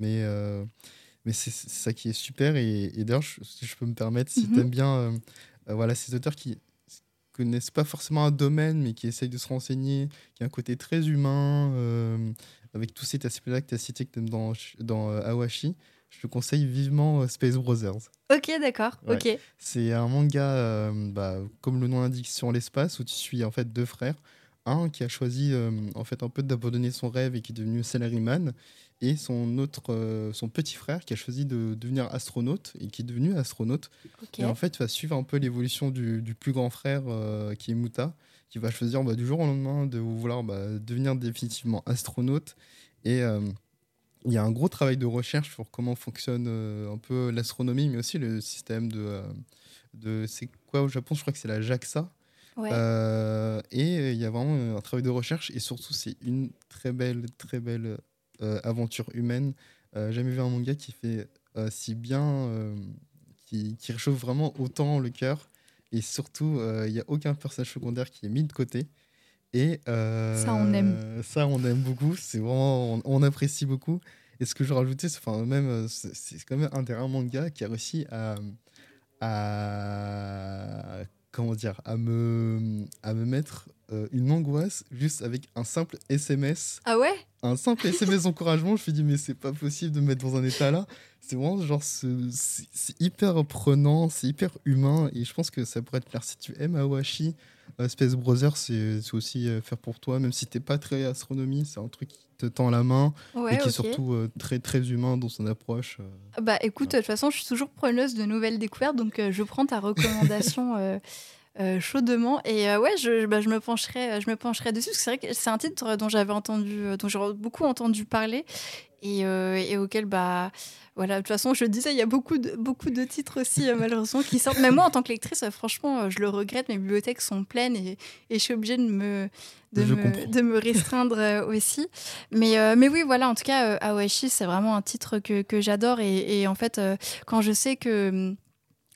mais mais c'est ça qui est super, et, d'ailleurs, si je peux me permettre, si mhm. tu aimes bien voilà, ces auteurs qui connaissent pas forcément un domaine, mais qui essayent de se renseigner, qui a un côté très humain, avec tous ces aspects-là que tu as cités que dans, dans Awashi je te conseille vivement euh, Space Brothers. Ok, d'accord. Ok. C'est un manga, euh, bah, comme le nom l'indique, sur l'espace, où tu suis en fait deux frères. Un qui a choisi euh, en fait un peu d'abandonner son rêve et qui est devenu salaryman, et son autre, son petit frère qui a choisi de devenir astronaute et qui est devenu astronaute. Et en fait, va suivre un peu l'évolution du, du, plus grand frère qui est Muta, qui va choisir bah, du jour au lendemain de vouloir bah, devenir définitivement astronaute et il y a un gros travail de recherche sur comment fonctionne euh, un peu l'astronomie, mais aussi le système de. Euh, de c'est quoi au Japon? Je crois que c'est la JAXA. Euh, et il y a vraiment un travail de recherche, et surtout, c'est une très belle, très belle aventure humaine. jamais vu un manga qui fait si bien, qui, qui, réchauffe vraiment autant le cœur. Et surtout, il n'y a aucun personnage secondaire qui est mis de côté. Et ça, on aime. Ça, on aime beaucoup. C'est vraiment, on, apprécie beaucoup. Et ce que je rajoutais, c'est enfin, même, c'est quand même un des rares mangas qui a réussi à, à comment dire, à me, à me mettre une angoisse juste avec un simple SMS. Ah ouais? Un simple SMS [LAUGHS] d'encouragement. Je me suis dit, mais c'est pas possible de me mettre dans un état là. C'est vraiment genre, c'est hyper prenant, c'est hyper humain. Et je pense que ça pourrait te plaire si tu aimes Awashi euh, Space Brothers, c'est aussi euh, faire pour toi, même si t'es pas très astronomie, c'est un truc qui te tend la main et qui est surtout euh, très très humain dans son approche. Bah écoute, de toute façon, je suis toujours preneuse de nouvelles découvertes, donc je prends ta recommandation. [LAUGHS] chaudement et ouais je, bah, je, me pencherai je me pencherai dessus parce que c'est vrai que c'est un titre dont j'avais entendu dont j'ai beaucoup entendu parler et, et auquel bah voilà, de toute façon, je le disais, il y a beaucoup de, beaucoup de titres aussi, euh, malheureusement, qui sortent. Mais moi, en tant que lectrice, euh, franchement, euh, je le regrette. Mes bibliothèques sont pleines et, et je suis obligée de me, de, me, de me, restreindre aussi. Mais, mais oui, voilà, en tout cas, Awashi, c'est vraiment un titre que, que j'adore. Et, et, en fait, quand je sais que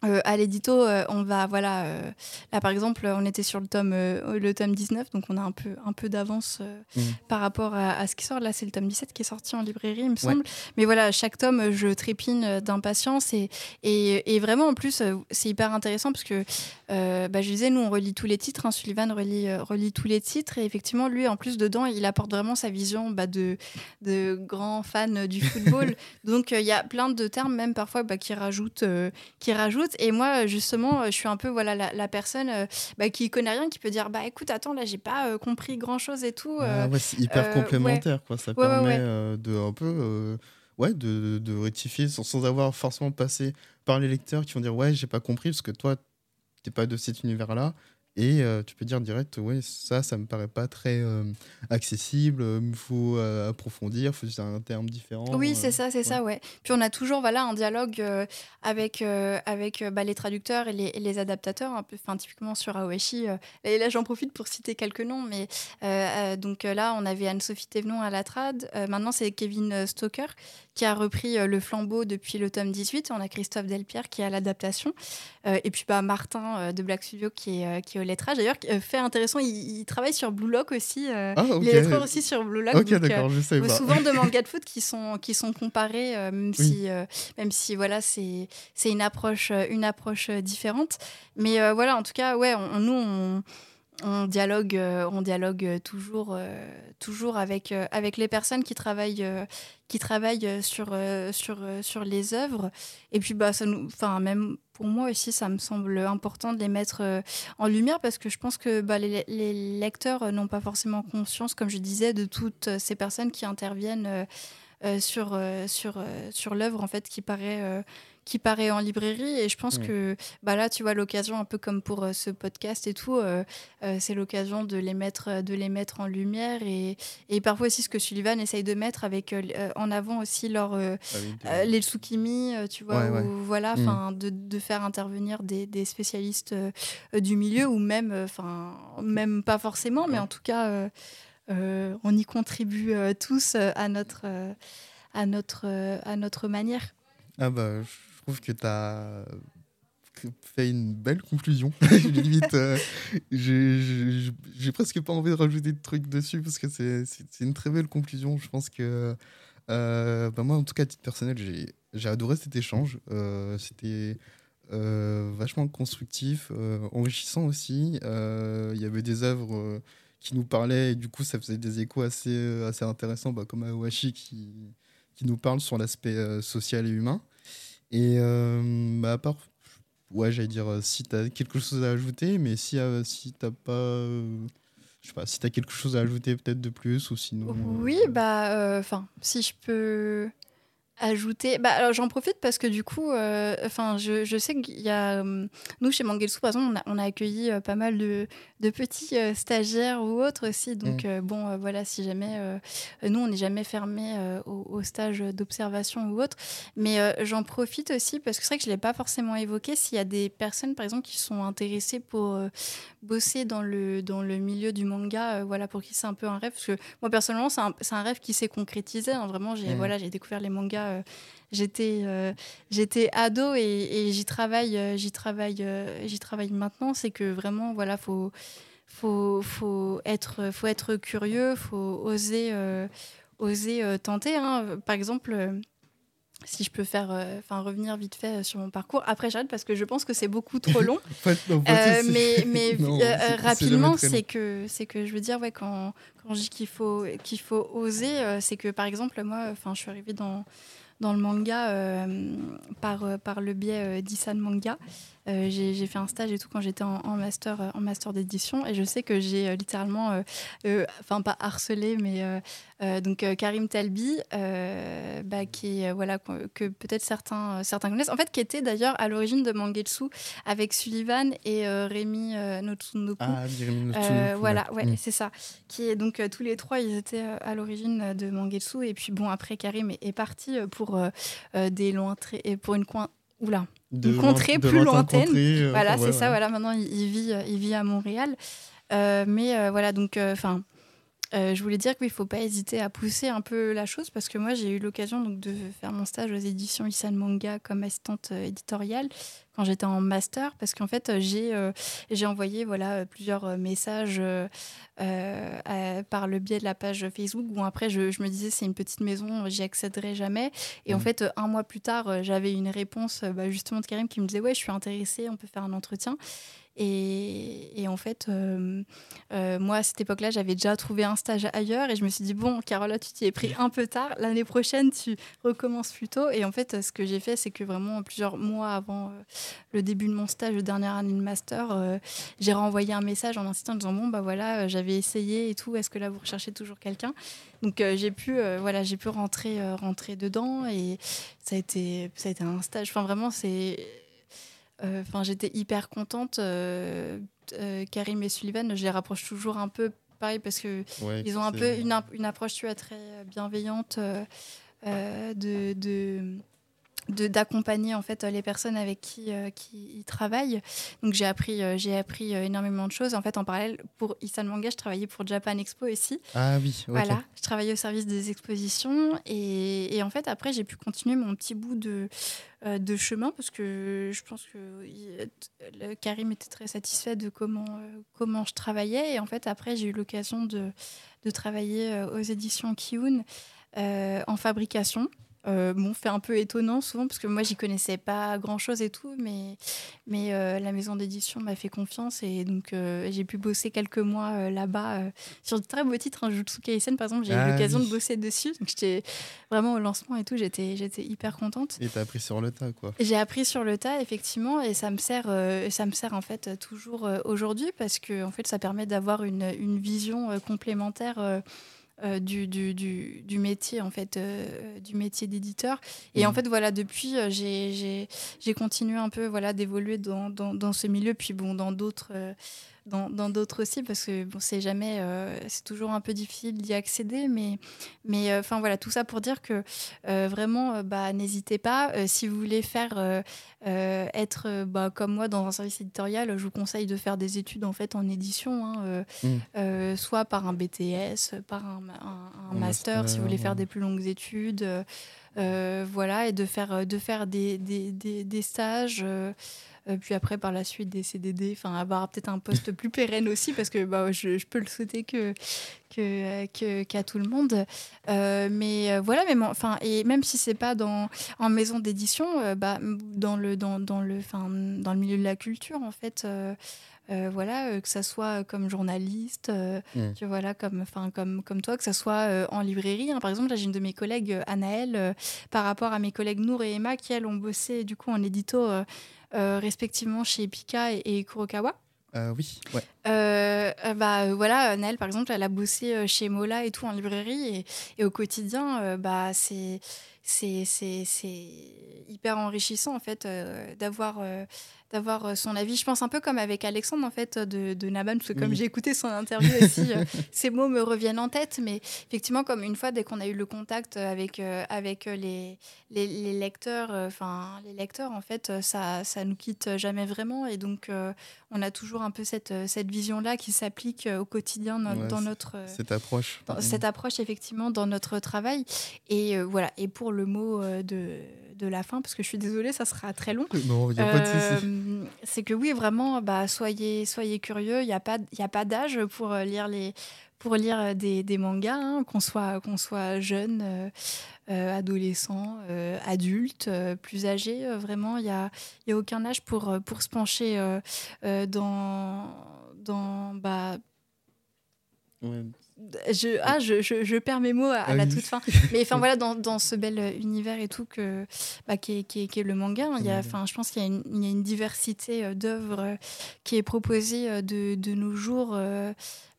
euh, à l'édito, euh, on va, voilà, euh, là par exemple, on était sur le tome, le tome 19, donc on a un peu, un peu d'avance mmh. par rapport à, ce qui sort. Là, c'est le tome 17 qui est sorti en librairie, il me semble. Mais voilà, chaque tome, je trépigne d'impatience et, et, vraiment, en plus, c'est hyper intéressant parce que, bah, je disais, nous, on relit tous les titres, hein, Sullivan relit, relit tous les titres et effectivement, lui, en plus, dedans, il apporte vraiment sa vision bah, de, de grand fan du football. [LAUGHS] donc, il y a plein de termes, même parfois, bah, qui rajoutent, qui rajoutent et moi, justement, je suis un peu voilà la, personne euh, qui connaît rien, qui peut dire bah écoute, attends, là, j'ai pas euh, compris grand chose et tout. Ah euh, c'est hyper complémentaire, quoi. Ça permet de un peu ouais, de, de rectifier sans, sans, avoir forcément passé par les lecteurs qui vont dire ouais, j'ai pas compris parce que toi, pas de cet univers-là. Et euh, tu peux dire direct, ouais, ça, ça me paraît pas très euh, accessible, il euh, faut approfondir, faut utiliser un terme différent. Oui, c'est ça, c'est ça, ouais. Puis on a toujours voilà, un dialogue avec, avec bah, les traducteurs et les, les, adaptateurs, un peu, enfin, typiquement sur Aoeshi. et là, j'en profite pour citer quelques noms, mais donc là, on avait Anne-Sophie Thévenon à la trad, maintenant c'est Kevin Stoker qui a repris le flambeau depuis le tome 18, on a Christophe Delpierre qui est à l'adaptation, et puis bah, Martin de Black Studio qui est, qui est lettrage. D'ailleurs, fait intéressant, il, travaille sur Blue Lock aussi. Ah, Il est lettreur aussi sur Blue Lock. Ok, d'accord, je sais pas. Souvent [LAUGHS] de mangas de foot qui sont, qui sont comparés, même, si, même si voilà, c'est une approche, une approche différente. Mais voilà, en tout cas, ouais, nous, on on dialogue, euh, on dialogue toujours, euh, toujours avec, euh, avec les personnes qui travaillent, qui travaillent sur, sur, sur les œuvres. Et puis, bah, ça nous, même pour moi aussi, ça me semble important de les mettre en lumière parce que je pense que bah, les, lecteurs n'ont pas forcément conscience, comme je disais, de toutes ces personnes qui interviennent sur, sur, sur l'œuvre en fait, qui paraît qui paraît en librairie. Et je pense que bah là, tu vois, l'occasion, un peu comme pour euh, ce podcast et tout, euh, euh, c'est l'occasion de, les mettre, de les mettre en lumière. Et, et, parfois aussi ce que Sullivan essaye de mettre avec en avant aussi leur, ah les Tsukimi, tu vois, voilà, mm. de, de, faire intervenir des, des spécialistes du milieu ou même, enfin, même pas forcément, mais en tout cas, on y contribue tous à notre, à notre, à notre manière. Ah bah, trouve que tu as fait une belle conclusion. [LAUGHS] Limite, euh, j'ai presque pas envie de rajouter de trucs dessus parce que c'est une très belle conclusion. Je pense que euh, bah moi, en tout cas, à titre personnel, j'ai adoré cet échange. Euh, c'était vachement constructif, enrichissant aussi. Il y avait des œuvres qui nous parlaient et du coup, ça faisait des échos assez, intéressants, bah, comme Awashi qui, qui nous parle sur l'aspect social et humain. Et euh, bah, à part, ouais, j'allais dire, euh, si tu as quelque chose à ajouter, mais si, euh, si tu pas. je sais pas, si tu as quelque chose à ajouter peut-être de plus ou sinon. Oui, bah, enfin, si je peux ajouter bah alors j'en profite parce que du coup euh, enfin je, je, sais qu'il y a euh, nous chez Mangelsu par exemple on a, on a accueilli euh, pas mal de, de petits stagiaires ou autres aussi donc mm. bon voilà si jamais nous on n'est jamais fermé au, au, stage d'observation ou autre mais j'en profite aussi parce que c'est vrai que je l'ai pas forcément évoqué s'il y a des personnes par exemple qui sont intéressées pour bosser dans le dans le milieu du manga voilà pour qui c'est un peu un rêve parce que moi personnellement c'est un, un, rêve qui s'est concrétisé hein. vraiment j'ai mm. voilà j'ai découvert les mangas euh, j'étais euh, j'étais ado et, j'y travaille euh, j'y travaille j'y travaille maintenant c'est que vraiment voilà faut faut faut être faut être curieux faut oser oser tenter hein. par exemple si je peux faire, enfin revenir vite fait sur mon parcours. Après, j'arrête parce que je pense que c'est beaucoup trop long. [LAUGHS] mais mais [LAUGHS] rapidement, c'est que c'est que je veux dire, ouais, quand, quand je dis qu'il faut qu'il faut oser, c'est que par exemple moi, enfin, je suis arrivée dans dans le manga euh, par, euh, par le biais euh, d'Isan Manga. J'ai fait un stage et tout quand j'étais en, en, master, en master d'édition et je sais que j'ai littéralement, enfin pas harcelé, mais donc Karim Talbi, bah, qui voilà que peut-être certains, certains connaissent, en fait qui était d'ailleurs à l'origine de Mangetsu avec Sullivan et Rémi Notsunoku. Ah, Rémi Voilà, ouais, mm. c'est ça. Qui est donc tous les trois, ils étaient à l'origine de Mangetsu et puis bon après Karim est, est parti pour euh, euh, des et pour une coin Oula, une contrée plus lointaine. Euh, voilà, c'est ça. Voilà, maintenant il, vit, il vit à Montréal. mais voilà, donc, enfin, je voulais dire qu'il ne faut pas hésiter à pousser un peu la chose parce que moi j'ai eu l'occasion donc de faire mon stage aux éditions Isan Manga comme assistante éditoriale quand j'étais en master parce qu'en fait j'ai euh, j'ai envoyé voilà plusieurs euh, messages euh, par le biais de la page Facebook où après je, je me disais c'est une petite maison j'y accéderai jamais et en mmh. fait un mois plus tard j'avais une réponse bah, justement de Karim qui me disait ouais je suis intéressée on peut faire un entretien et, en fait, euh, euh, moi, à cette époque-là, j'avais déjà trouvé un stage ailleurs et je me suis dit, bon, Carola, tu t'y es pris un peu tard. L'année prochaine, tu recommences plus tôt. Et en fait, ce que j'ai fait, c'est que vraiment, plusieurs mois avant euh, le début de mon stage de dernière année de master, j'ai renvoyé un message en insistant en disant, bon, bah voilà, j'avais essayé et tout. Est-ce que là, vous recherchez toujours quelqu'un? Donc, j'ai pu, voilà, j'ai pu rentrer, rentrer dedans et ça a été, ça a été un stage. Enfin, vraiment, c'est euh, enfin, j'étais hyper contente. Euh, euh, Karim et Sullivan, je les rapproche toujours un peu pareil parce que ils ont un peu une, approche tu très bienveillante de, de, d'accompagner en fait les personnes avec qui, qui ils travaillent. Donc j'ai appris, j'ai appris énormément de choses. En fait, en parallèle, pour Isan Manga, je travaillais pour Japan Expo aussi. Ah oui, Voilà, je travaillais au service des expositions. Et, et en fait, après, j'ai pu continuer mon petit bout de, de chemin parce que je pense que Karim était très satisfait de comment, comment je travaillais. Et en fait, après, j'ai eu l'occasion de, de travailler aux éditions Kiun en fabrication. Euh, bon, fait un peu étonnant souvent parce que moi j'y connaissais pas grand chose et tout, mais, mais euh, la maison d'édition m'a fait confiance et donc euh, j'ai pu bosser quelques mois euh, là-bas sur de très beaux titres. Hein, Jutsu Kaisen par exemple, j'ai eu Ah l'occasion oui. de bosser dessus, donc j'étais vraiment au lancement et tout, j'étais j'étais hyper contente. Et t'as appris sur le tas, quoi. J'ai appris sur le tas effectivement et ça me sert, ça me sert en fait toujours aujourd'hui parce que en fait ça permet d'avoir une, une vision complémentaire. Euh, du, du, du, du métier en fait euh, du métier d'éditeur et en Mhm. fait voilà depuis euh, j'ai- j'ai j'ai continué un peu voilà d'évoluer dans, dans, dans ce milieu puis bon dans d'autres euh, dans d'autres aussi parce que bon c'est jamais euh, c'est toujours un peu difficile d'y accéder mais mais euh, enfin voilà tout ça pour dire que euh, vraiment bah n'hésitez pas si vous voulez faire être bah, comme moi dans un service éditorial je vous conseille de faire des études en fait en édition hein, Mm. soit par un BTS par un, ma- un- un Un master, si vous voulez faire des plus longues études voilà et de faire de faire des, des, des, des stages euh, euh, puis après, par la suite, des CDD, enfin, avoir peut-être un poste plus pérenne aussi, parce que bah, je, peux le souhaiter que, que, que- qu'à tout le monde. Euh, mais euh, voilà, mon- enfin, et même si c'est pas dans, en maison d'édition, euh, bah, dans, le, dans, dans, le, enfin, dans le milieu de la culture, en fait. Euh, euh, voilà, euh, que ça soit comme journaliste, euh, Mm. voilà, comme, enfin, comme, comme toi, que ça soit euh, en librairie. hein. Par exemple, là, j'ai une de mes collègues, euh, Anaëlle, euh, par rapport à mes collègues Nour et Emma, qui, elles, ont bossé du coup en édito, euh, euh, respectivement chez Pika et, et Kurokawa. Euh, oui, ouais. Euh, euh, bah euh, voilà, Naël par exemple, elle a bossé euh, chez Mola et tout en librairie et, et au quotidien, euh, bah c'est c'est c'est c'est hyper enrichissant en fait euh, d'avoir euh, d'avoir euh, son avis. Je pense un peu comme avec Alexandre en fait de, de Naban parce que comme Oui. j'ai écouté son interview aussi, euh, [LAUGHS] ces mots me reviennent en tête. Mais effectivement, comme une fois dès qu'on a eu le contact avec avec les les, les lecteurs, enfin les lecteurs en fait, ça ça nous quitte jamais vraiment et donc on a toujours un peu cette, cette vision-là qui s'applique au quotidien dans, Ouais, dans notre... Cette approche. dans- cette approche effectivement dans notre travail. Et voilà, et pour le mot euh, de, de la fin, parce que je suis désolée, ça sera très long. [LAUGHS] Non, il n'y a pas de souci. Euh, c'est que oui, vraiment, bah, soyez, soyez curieux. Il n'y a pas, il y a pas d'âge pour euh, lire les pour lire des, des mangas, hein, qu'on soit, qu'on soit jeune, euh, euh, adolescent, euh, adulte, euh, plus âgé. euh, vraiment, il n'y a, il y a aucun âge pour, pour se pencher euh, euh, dans, dans bah, Ouais. Je, ah, je, je, je perds mes mots à, à Ah la toute fin. Mais enfin voilà, dans, dans ce bel euh, univers et tout que, bah, qui, est, qui, est, qui est le manga, hein, il y a, enfin, je pense qu'il y, a une- il y a une diversité euh, d'œuvres euh, qui est proposée de, de nos jours, euh,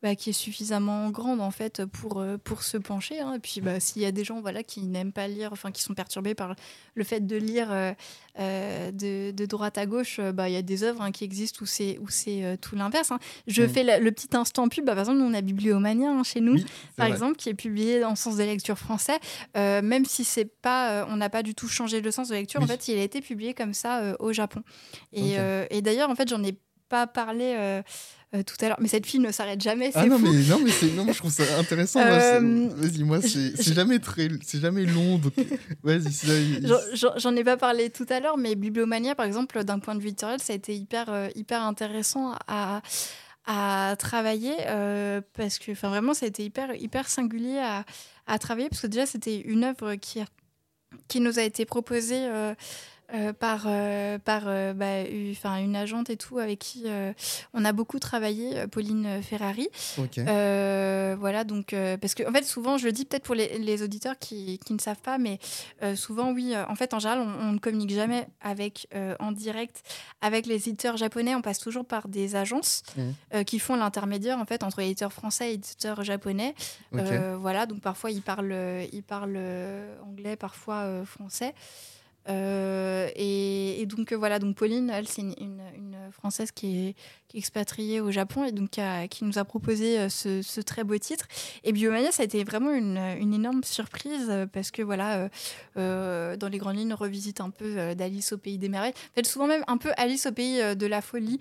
bah, qui est suffisamment grande en fait pour, euh, pour se pencher. hein. Et puis bah, s'il y a des gens voilà, qui n'aiment pas lire, enfin qui sont perturbés par le fait de lire euh, euh, de, de droite à gauche, bah, il y a des œuvres hein, qui existent où c'est où c'est euh, tout l'inverse. hein. Je fais la- le petit instant pub. Bah, par exemple, nous, on a Bibliomania chez nous Oui, par vrai. exemple, qui est publié en sens de lecture français, euh, même si c'est pas, on n'a pas du tout changé le sens de lecture. En fait, il a été publié comme ça au Japon. Et d'ailleurs, en fait, j'en ai pas parlé euh, tout à l'heure, mais cette fille ne s'arrête jamais. Ah non fou. mais, non, mais c'est- non, je trouve ça intéressant. Euh, Vas-y, moi, c'est je- jamais, très... c'est jamais long. Donc... Vas-y, J'en- ai pas parlé tout à l'heure, mais Bibliomania, par exemple, d'un point de vue éditorial, ça a été hyper, euh, hyper intéressant à, à travailler parce que, enfin, vraiment, ça a été hyper, hyper singulier à, à travailler parce que déjà, c'était une œuvre qui, qui nous a été proposée. Euh, par, euh, par euh, bah, une agente et tout avec qui on a beaucoup travaillé, Pauline Ferrari. Voilà, donc, parce que, en fait, souvent, je le dis peut-être pour les, les auditeurs qui, qui ne savent pas, mais souvent, oui, en fait, en général, on, on ne communique jamais avec, en direct avec les éditeurs japonais, on passe toujours par des agences euh, qui font l'intermédiaire, en fait, entre éditeurs français et éditeurs japonais. voilà, donc parfois, ils parlent, ils parlent anglais, parfois français. Euh, et, donc voilà, donc Pauline, elle, c'est une, Française qui est, expatriée au Japon et donc qui, nous a proposé ce, très beau titre. Et Biomania, ça a été vraiment une, énorme surprise parce que voilà, dans les grandes lignes, on revisite un peu d'Alice au pays des merveilles. En fait, souvent même un peu Alice au pays de la folie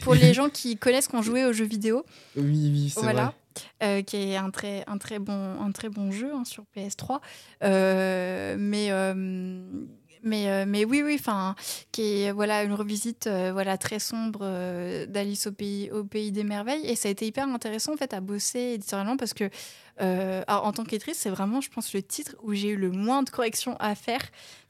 pour, les [LAUGHS] gens qui connaissent qu'on jouait aux jeux vidéo. Oui, oui, c'est voilà. Euh, qui est un très, un très, bon, un très bon jeu hein, sur PS3. Euh, mais. Euh, mais, mais oui, oui, enfin, qui est voilà une revisite voilà très sombre d'Alice au pays au pays des merveilles. Et ça a été hyper intéressant en fait à bosser éditorialement parce que euh, en tant qu'éditrice, c'est vraiment, je pense, le titre où j'ai eu le moins de corrections à faire.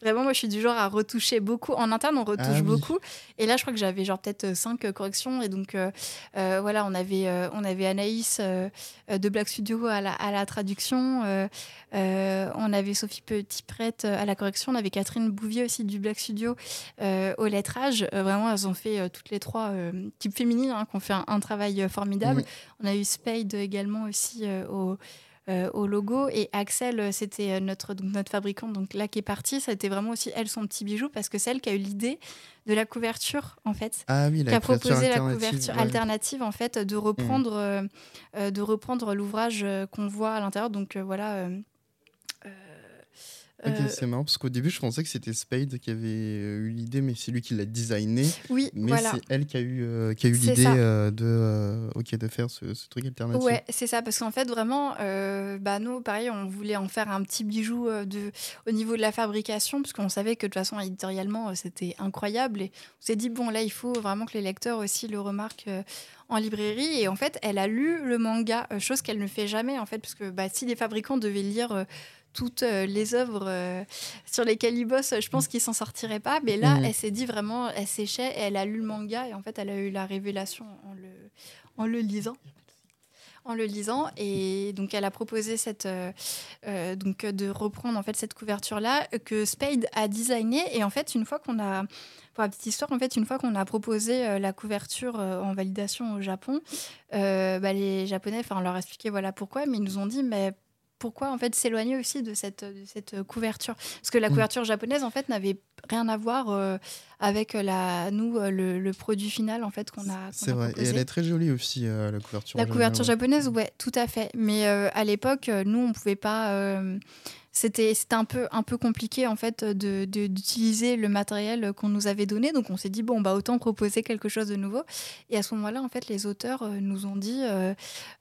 Vraiment, moi, je suis du genre à retoucher beaucoup. En interne, on retouche ah beaucoup. Et là, je crois que j'avais genre peut-être cinq euh, corrections. Et donc, euh, voilà, on avait, on avait Anaïs de Black Studio à la, à la traduction. on avait Sophie Petit-Prête à la correction. On avait Catherine Bouvier aussi du Black Studio au lettrage. vraiment, elles ont fait toutes les trois types féminines hein, qui ont fait un, travail formidable. On a eu Spade également aussi au euh, au logo. Et Axel, euh, c'était euh, notre, notre fabricante, donc là qui est partie, ça a été vraiment aussi elle son petit bijou parce que c'est elle qui a eu l'idée de la couverture en fait, ah oui, qui a proposé la couverture alternative en fait de reprendre, mmh. de reprendre l'ouvrage qu'on voit à l'intérieur. Donc voilà. Ok, euh, c'est marrant parce qu'au début, je pensais que c'était Spade qui avait euh, eu l'idée, mais c'est lui qui l'a designé. Oui, mais c'est elle qui a eu, euh, qui a eu l'idée de, ok, de faire ce, truc alternatif. Ouais, c'est ça, parce qu'en fait, vraiment, bah, nous, pareil, on voulait en faire un petit bijou de, au niveau de la fabrication, parce qu'on savait que de toute façon, éditorialement, c'était incroyable. Et on s'est dit, bon, là, il faut vraiment que les lecteurs aussi le remarquent en librairie et en fait elle a lu le manga chose qu'elle ne fait jamais en fait parce que bah, si les fabricants devaient lire toutes euh, les œuvres euh, sur lesquelles il bosse, je pense qu'il s'en sortirait pas. Mais là, mm. elle s'est dit vraiment, elle séchait, elle a lu le manga et en fait, elle a eu la révélation en le, en le lisant en le lisant et donc elle a proposé cette euh, donc de reprendre en fait cette couverture là que Spade a designé et en fait une fois qu'on a pour la petite histoire en fait une fois qu'on a proposé la couverture en validation au Japon bah, les japonais enfin on leur a expliqué voilà pourquoi mais ils nous ont dit mais pourquoi en fait s'éloigner aussi de cette, de cette couverture Parce que la mm. couverture japonaise en fait n'avait rien à voir euh, avec la, nous euh, le, produit final en fait qu'on a. C'est vrai, et elle est très jolie aussi euh, la couverture. La couverture japonaise, ouais, tout à fait. Mais à l'époque, nous on pouvait pas c'était un peu, un peu compliqué en fait d'utiliser de, le matériel qu'on nous avait donné. Donc on s'est dit bon bah autant proposer quelque chose de nouveau. Et à ce moment-là en fait les auteurs euh, nous ont dit euh,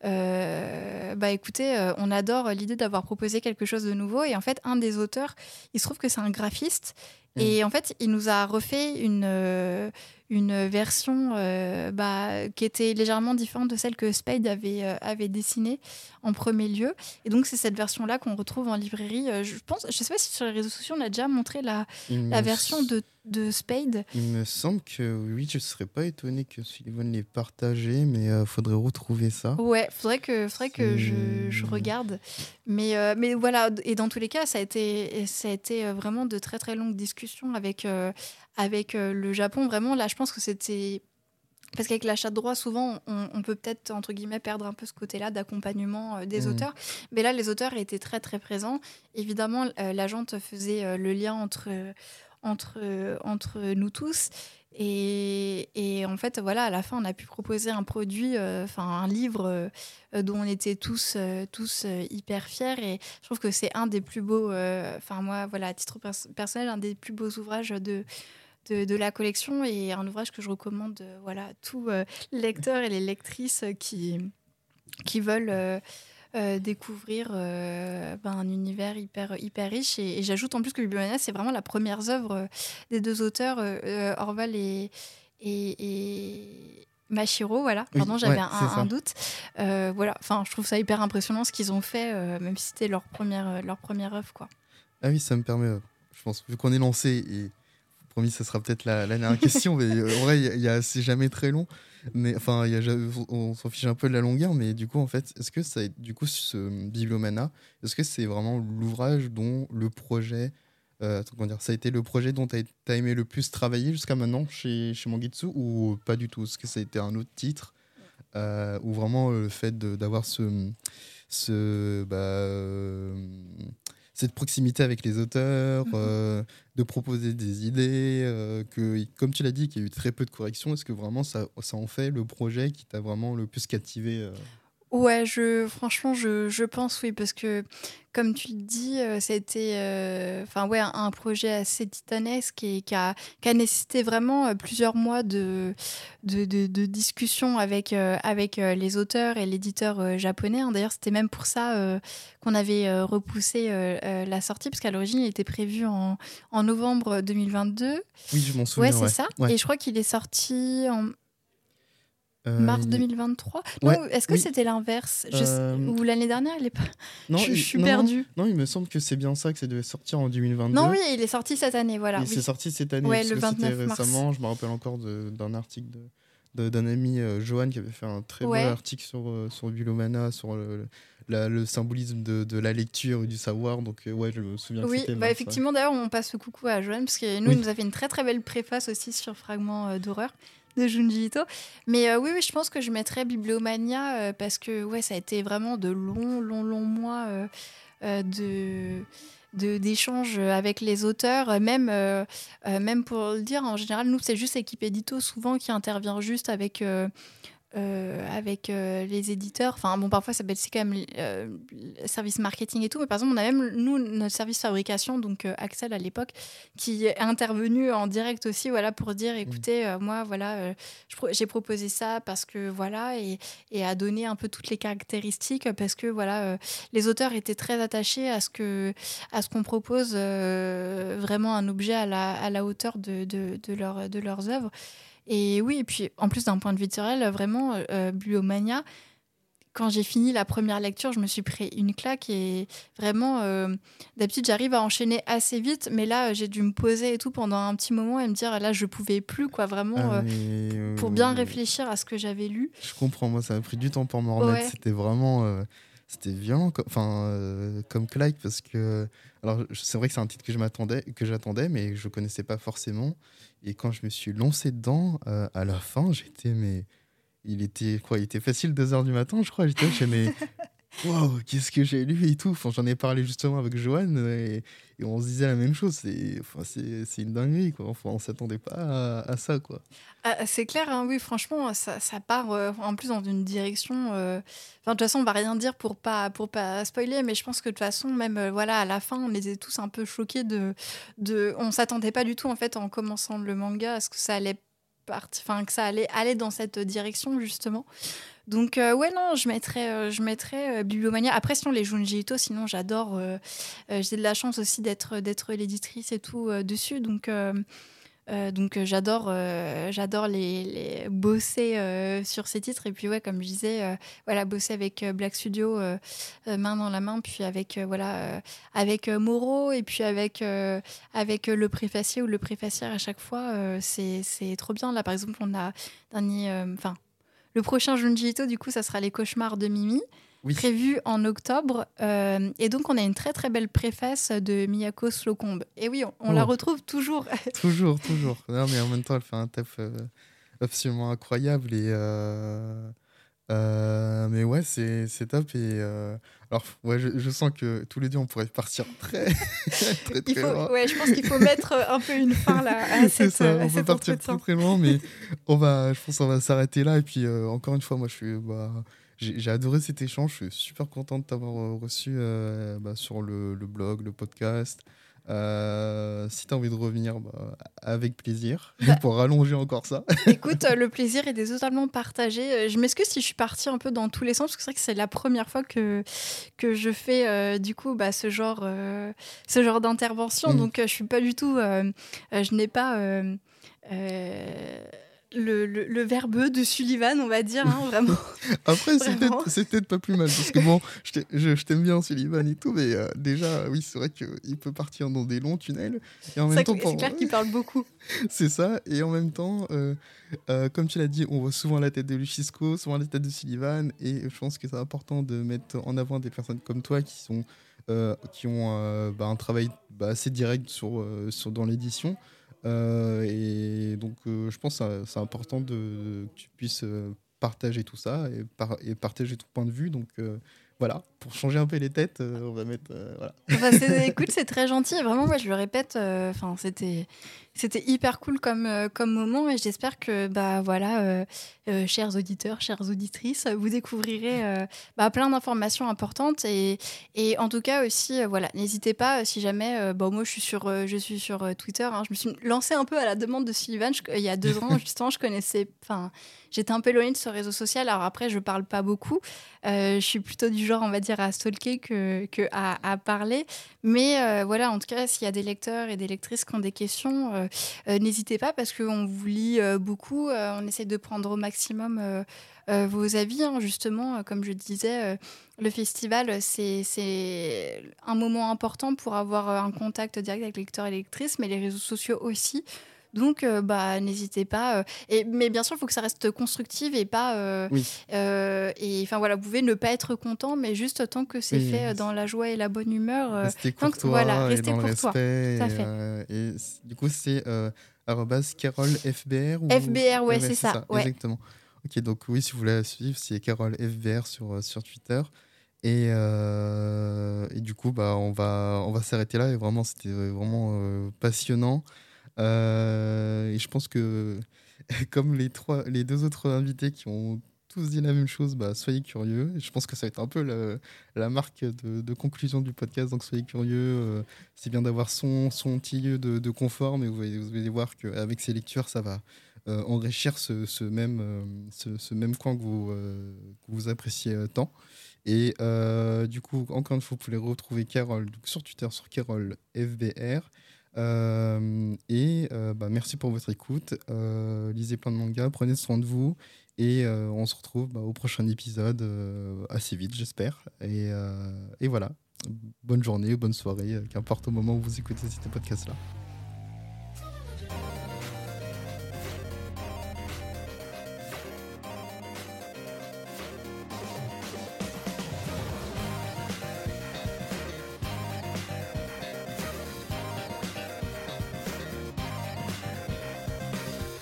euh, bah écoutez on adore l'idée d'avoir proposé quelque chose de nouveau. Et en fait un des auteurs il se trouve que c'est un graphiste mmh. et en fait il nous a refait une une version euh, bah, qui était légèrement différente de celle que Spade avait, euh, avait dessinée en premier lieu. Et donc, c'est cette version-là qu'on retrouve en librairie. Euh, je pense, je sais pas si sur les réseaux sociaux, on a déjà montré la, la version de, de, Spade. Il me semble que oui, je ne serais pas étonné que Sullivan l'ait partagé, mais il faudrait retrouver ça. Ouais, faudrait que, faudrait que je, je, regarde. Mais, mais voilà, et dans tous les cas, ça a été, ça a été vraiment de très très longues discussions avec, avec euh, le Japon, vraiment, là, je pense que c'était parce qu'avec l'achat de droits, souvent, on, peut peut-être, entre guillemets, perdre un peu ce côté-là d'accompagnement euh, des mmh. auteurs. Mais là, les auteurs étaient très, très présents. Évidemment, euh, l'agente faisait le lien entre, entre, entre nous tous. Et, et, en fait, voilà, à la fin, on a pu proposer un produit, enfin un livre dont on était tous, tous hyper fiers. Et je trouve que c'est un des plus beaux, enfin moi, voilà, à titre personnel, un des plus beaux ouvrages de de, la collection et un ouvrage que je recommande euh, voilà, à tous euh, les lecteurs et les lectrices qui, qui veulent euh, découvrir ben, un univers hyper, hyper riche. Et, j'ajoute en plus que Bibliomania, c'est vraiment la première œuvre des deux auteurs, Orval et, et, Machiro, voilà. Pardon, j'avais un, doute. voilà, enfin, je trouve ça hyper impressionnant ce qu'ils ont fait, même si c'était leur première, leur première œuvre, quoi. Ah oui, ça me permet, je pense, vu qu'on est lancé et promis, ça sera peut-être la, dernière question. mais euh, en vrai, y a, c'est jamais très long. Mais enfin, on s'en fiche un peu de la longueur. Mais du coup, en fait, est-ce que ça, du coup, ce Bibliomana, est-ce que c'est vraiment l'ouvrage dont le projet, euh, comment dire, ça a été le projet dont tu as, aimé le plus travailler jusqu'à maintenant chez, chez Mangitsu ou pas du tout? Est-ce que ça a été un autre titre euh, ou vraiment le fait d'avoir ce, ce bah, cette proximité avec les auteurs, Mhm. de proposer des idées, que, comme tu l'as dit, qu'il y a eu très peu de corrections. Est-ce que vraiment ça, ça en fait le projet qui t'a vraiment le plus captivé Ouais, je, franchement, je, je pense oui, parce que comme tu le dis, euh, c'était euh, ouais, un, projet assez titanesque et qui a, qui a nécessité vraiment euh, plusieurs mois de, de, de, de discussion avec, euh, avec euh, les auteurs et l'éditeur euh, japonais. hein. D'ailleurs, c'était même pour ça euh, qu'on avait euh, repoussé euh, euh, la sortie, parce qu'à l'origine, il était prévu en, en novembre 2022. Oui, je m'en souviens. Ouais, c'est ça. Ouais. Et je crois qu'il est sorti en Euh, mars il- 2023. Ouais, Non, est-ce que oui. c'était l'inverse? Euh, Ou l'année dernière, il est pas. [LAUGHS] Non, je, il- je suis non, perdue. Non, il me semble que c'est bien ça, que ça devait sortir en 2022. Non, oui, il est sorti cette année, voilà. Et oui. c'est sorti cette année, Ouais, parce le que c'était 29 mars. récemment. Je me rappelle encore d'un article d'un ami, euh, Johan, qui avait fait un très Ouais. beau article sur, euh, sur Bulomana, sur le, la- le symbolisme de, de la lecture et du savoir. Donc, euh, ouais, je me souviens que Oui, c'était bah mars, effectivement, d'ailleurs, on passe le coucou à Joanne, parce que nous, Oui. il nous a fait une très très belle préface aussi sur Fragments euh, d'horreur de Junji. Mais euh, oui, oui, je pense que je mettrais Bibliomania, euh, parce que ouais, ça a été vraiment de longs, longs, longs mois euh, de d'échanges avec les auteurs, même, pour le dire, en général, nous, c'est juste l'équipe édito souvent qui intervient juste avec, euh, avec euh, les éditeurs. Enfin, bon, parfois, ça peut être c'est quand même euh, service marketing et tout, mais par exemple, on a même, nous, notre service fabrication, donc euh, Axel à l'époque, qui est intervenu en direct aussi, voilà, pour dire, écoutez, euh, moi, voilà, j'ai proposé ça parce que, voilà, et, et à donner un peu toutes les caractéristiques, parce que, voilà, les auteurs étaient très attachés à ce que à ce qu'on propose vraiment un objet à la, à la hauteur de, de, de, leur- de leurs œuvres. Et oui, et puis en plus d'un point de vue littéral, vraiment, euh, Bibliomania, quand j'ai fini la première lecture, je me suis pris une claque et vraiment, euh, d'habitude, j'arrive à enchaîner assez vite, mais là, j'ai dû me poser et tout pendant un petit moment et me dire, là, je pouvais plus, quoi, vraiment, Ah, euh, euh, pour bien réfléchir à ce que j'avais lu. Je comprends, moi, ça a pris du temps pour me remettre. Ouais. C'était vraiment. C'était violent, enfin, euh, comme claque, parce que. Alors, c'est vrai que c'est un titre que je m'attendais, que j'attendais, mais je connaissais pas forcément. Et quand je me suis lancé dedans, euh, à la fin, j'étais, mais. Il était, quoi, il était facile 2h du matin, je crois. J'étais, mais. Waouh, qu'est-ce que j'ai lu et tout. Enfin, j'en ai parlé justement avec Johan et, et on se disait la même chose. C'est, enfin, une dinguerie, quoi. Enfin, on s'attendait pas à, ça, quoi. Ah, c'est clair, hein, oui, franchement, ça, part euh, en plus dans une direction. euh, Enfin, de toute façon, on va rien dire pour pas pour pas spoiler, mais je pense que de toute façon, même euh, voilà, à la fin, on était tous un peu choqués de, de... on s'attendait pas du tout en fait en commençant le manga à ce que ça allait partir, enfin que ça allait aller dans cette direction justement. Donc euh, ouais non, je mettrais euh, je mettrais euh, Bibliomania. Après sinon les Junji Ito, sinon j'adore. J'ai de la chance aussi d'être d'être l'éditrice et tout dessus, donc. Euh, donc euh, j'adore euh, j'adore les, bosser sur ces titres. Et puis ouais comme je disais voilà bosser avec Black Studio main dans la main puis avec voilà avec Moreau et puis avec avec le préfacier ou le préfacière à chaque fois c'est trop bien. Là par exemple on a dernier enfin le prochain Junji Ito du coup ça sera les cauchemars de Mimi Oui. prévu en octobre euh, et donc on a une très très belle préface de Miyako Slocombe et oui on, on la Oh. retrouve toujours [LAUGHS] Toujours, toujours. Non, mais en même temps, elle fait un taf euh, absolument incroyable. Et, euh, mais ouais, c'est c'est top. Et, alors, ouais, je, je sens que tous les deux, on pourrait partir très, très, [LAUGHS] très Il faut, loin. ouais, je pense qu'il faut mettre un peu une fin là, à [LAUGHS] cette, ça, à on peut cet partir très très loin, mais on va, je pense qu'on va s'arrêter là. Et puis, encore une fois, moi, je suis, bah, j'ai adoré cet échange. Je suis super content de t'avoir euh, reçu euh, bah, sur le, le blog, le podcast. Euh, si tu as envie de revenir, bah, avec plaisir, [LAUGHS] Bah. pour rallonger encore ça. [LAUGHS] Écoute, le plaisir est totalement partagé. Je m'excuse si je suis partie un peu dans tous les sens, parce que c'est vrai que c'est la première fois que, que je fais euh, du coup bah, ce genre, euh, ce genre d'intervention. Mhm. Donc je suis pas du tout, je n'ai pas le, le, le verbeux de Sullivan, on va dire, hein, vraiment. [LAUGHS] Après, c'est peut-être pas plus mal, parce que bon, je t'ai- je je t'aime bien Sullivan et tout, mais euh, déjà, oui, c'est vrai qu'il peut partir dans des longs tunnels. Et en C'est même temps, c'est pour- clair qu'il [LAUGHS] parle beaucoup. C'est ça, et en même temps, euh, euh, comme tu l'as dit, on voit souvent la tête de Lucisco, souvent la tête de Sullivan, et je pense que c'est important de mettre en avant des personnes comme toi qui, sont, qui ont bah, un travail bah, assez direct sur, sur, dans l'édition. Euh, et donc, euh, je pense que c'est important que tu puisses euh, partager tout ça et, par- et partager ton point de vue. Voilà, pour changer un peu les têtes, on va mettre. voilà. écoute, c'est très gentil. Vraiment, moi, je le répète, enfin, c'était c'était hyper cool comme, euh, comme moment et j'espère que, bah, voilà, euh, euh, chers auditeurs, chères auditrices, vous découvrirez bah, plein d'informations importantes et, et en tout cas aussi, voilà, n'hésitez pas si jamais, bon, moi je suis sur, je suis sur Twitter, hein, je me suis lancée un peu à la demande de Sullivan il y a deux ans, [LAUGHS] justement, je connaissais, enfin, j'étais un peu éloignée de ce réseau social, alors après, je parle pas beaucoup, je suis plutôt du genre, on va dire, à stalker que, à, parler, mais voilà, en tout cas, s'il y a des lecteurs et des lectrices qui ont des questions, euh, euh, n'hésitez pas parce qu'on vous lit euh, beaucoup. on essaie de prendre au maximum vos avis. Hein, justement, comme je disais, le festival, c'est un moment important pour avoir un contact direct avec les lecteurs et lectrices, mais les réseaux sociaux aussi. Donc, euh, bah, n'hésitez pas. Euh, et, mais bien sûr, il faut que ça reste constructif et pas. Euh, et enfin voilà, vous pouvez ne pas être content, mais juste tant que c'est fait dans la joie et la bonne humeur. Restez courtois. voilà, restez courtois. Et, et, du coup, c'est carolfbr ou... FBR, ouais, c'est ça. Exactement. Ok, donc oui, si vous voulez la suivre, c'est carolfbr sur, sur Twitter. Et, et, du coup, bah, on va, on va s'arrêter là. Et vraiment, c'était vraiment passionnant. Euh, et je pense que, [LAUGHS] comme les, trois, les deux autres invités qui ont tous dit la même chose, bah, soyez curieux. je pense que ça va être un peu la marque de, conclusion du podcast. Donc soyez curieux. Euh, c'est bien d'avoir son, petit lieu de, confort, mais vous allez, voir qu'avec ces lectures, ça va euh, enrichir ce, ce même, coin que vous, appréciez tant. Et du coup, encore une fois, vous pouvez retrouver Carole sur Twitter sur Carole FBR. Euh, et euh, bah, merci pour votre écoute. Euh, lisez plein de mangas, prenez soin de vous. Et on se retrouve bah, au prochain épisode assez vite, j'espère. Et, et, voilà. Bonne journée, bonne soirée, qu'importe au moment où vous écoutez ce podcast-là.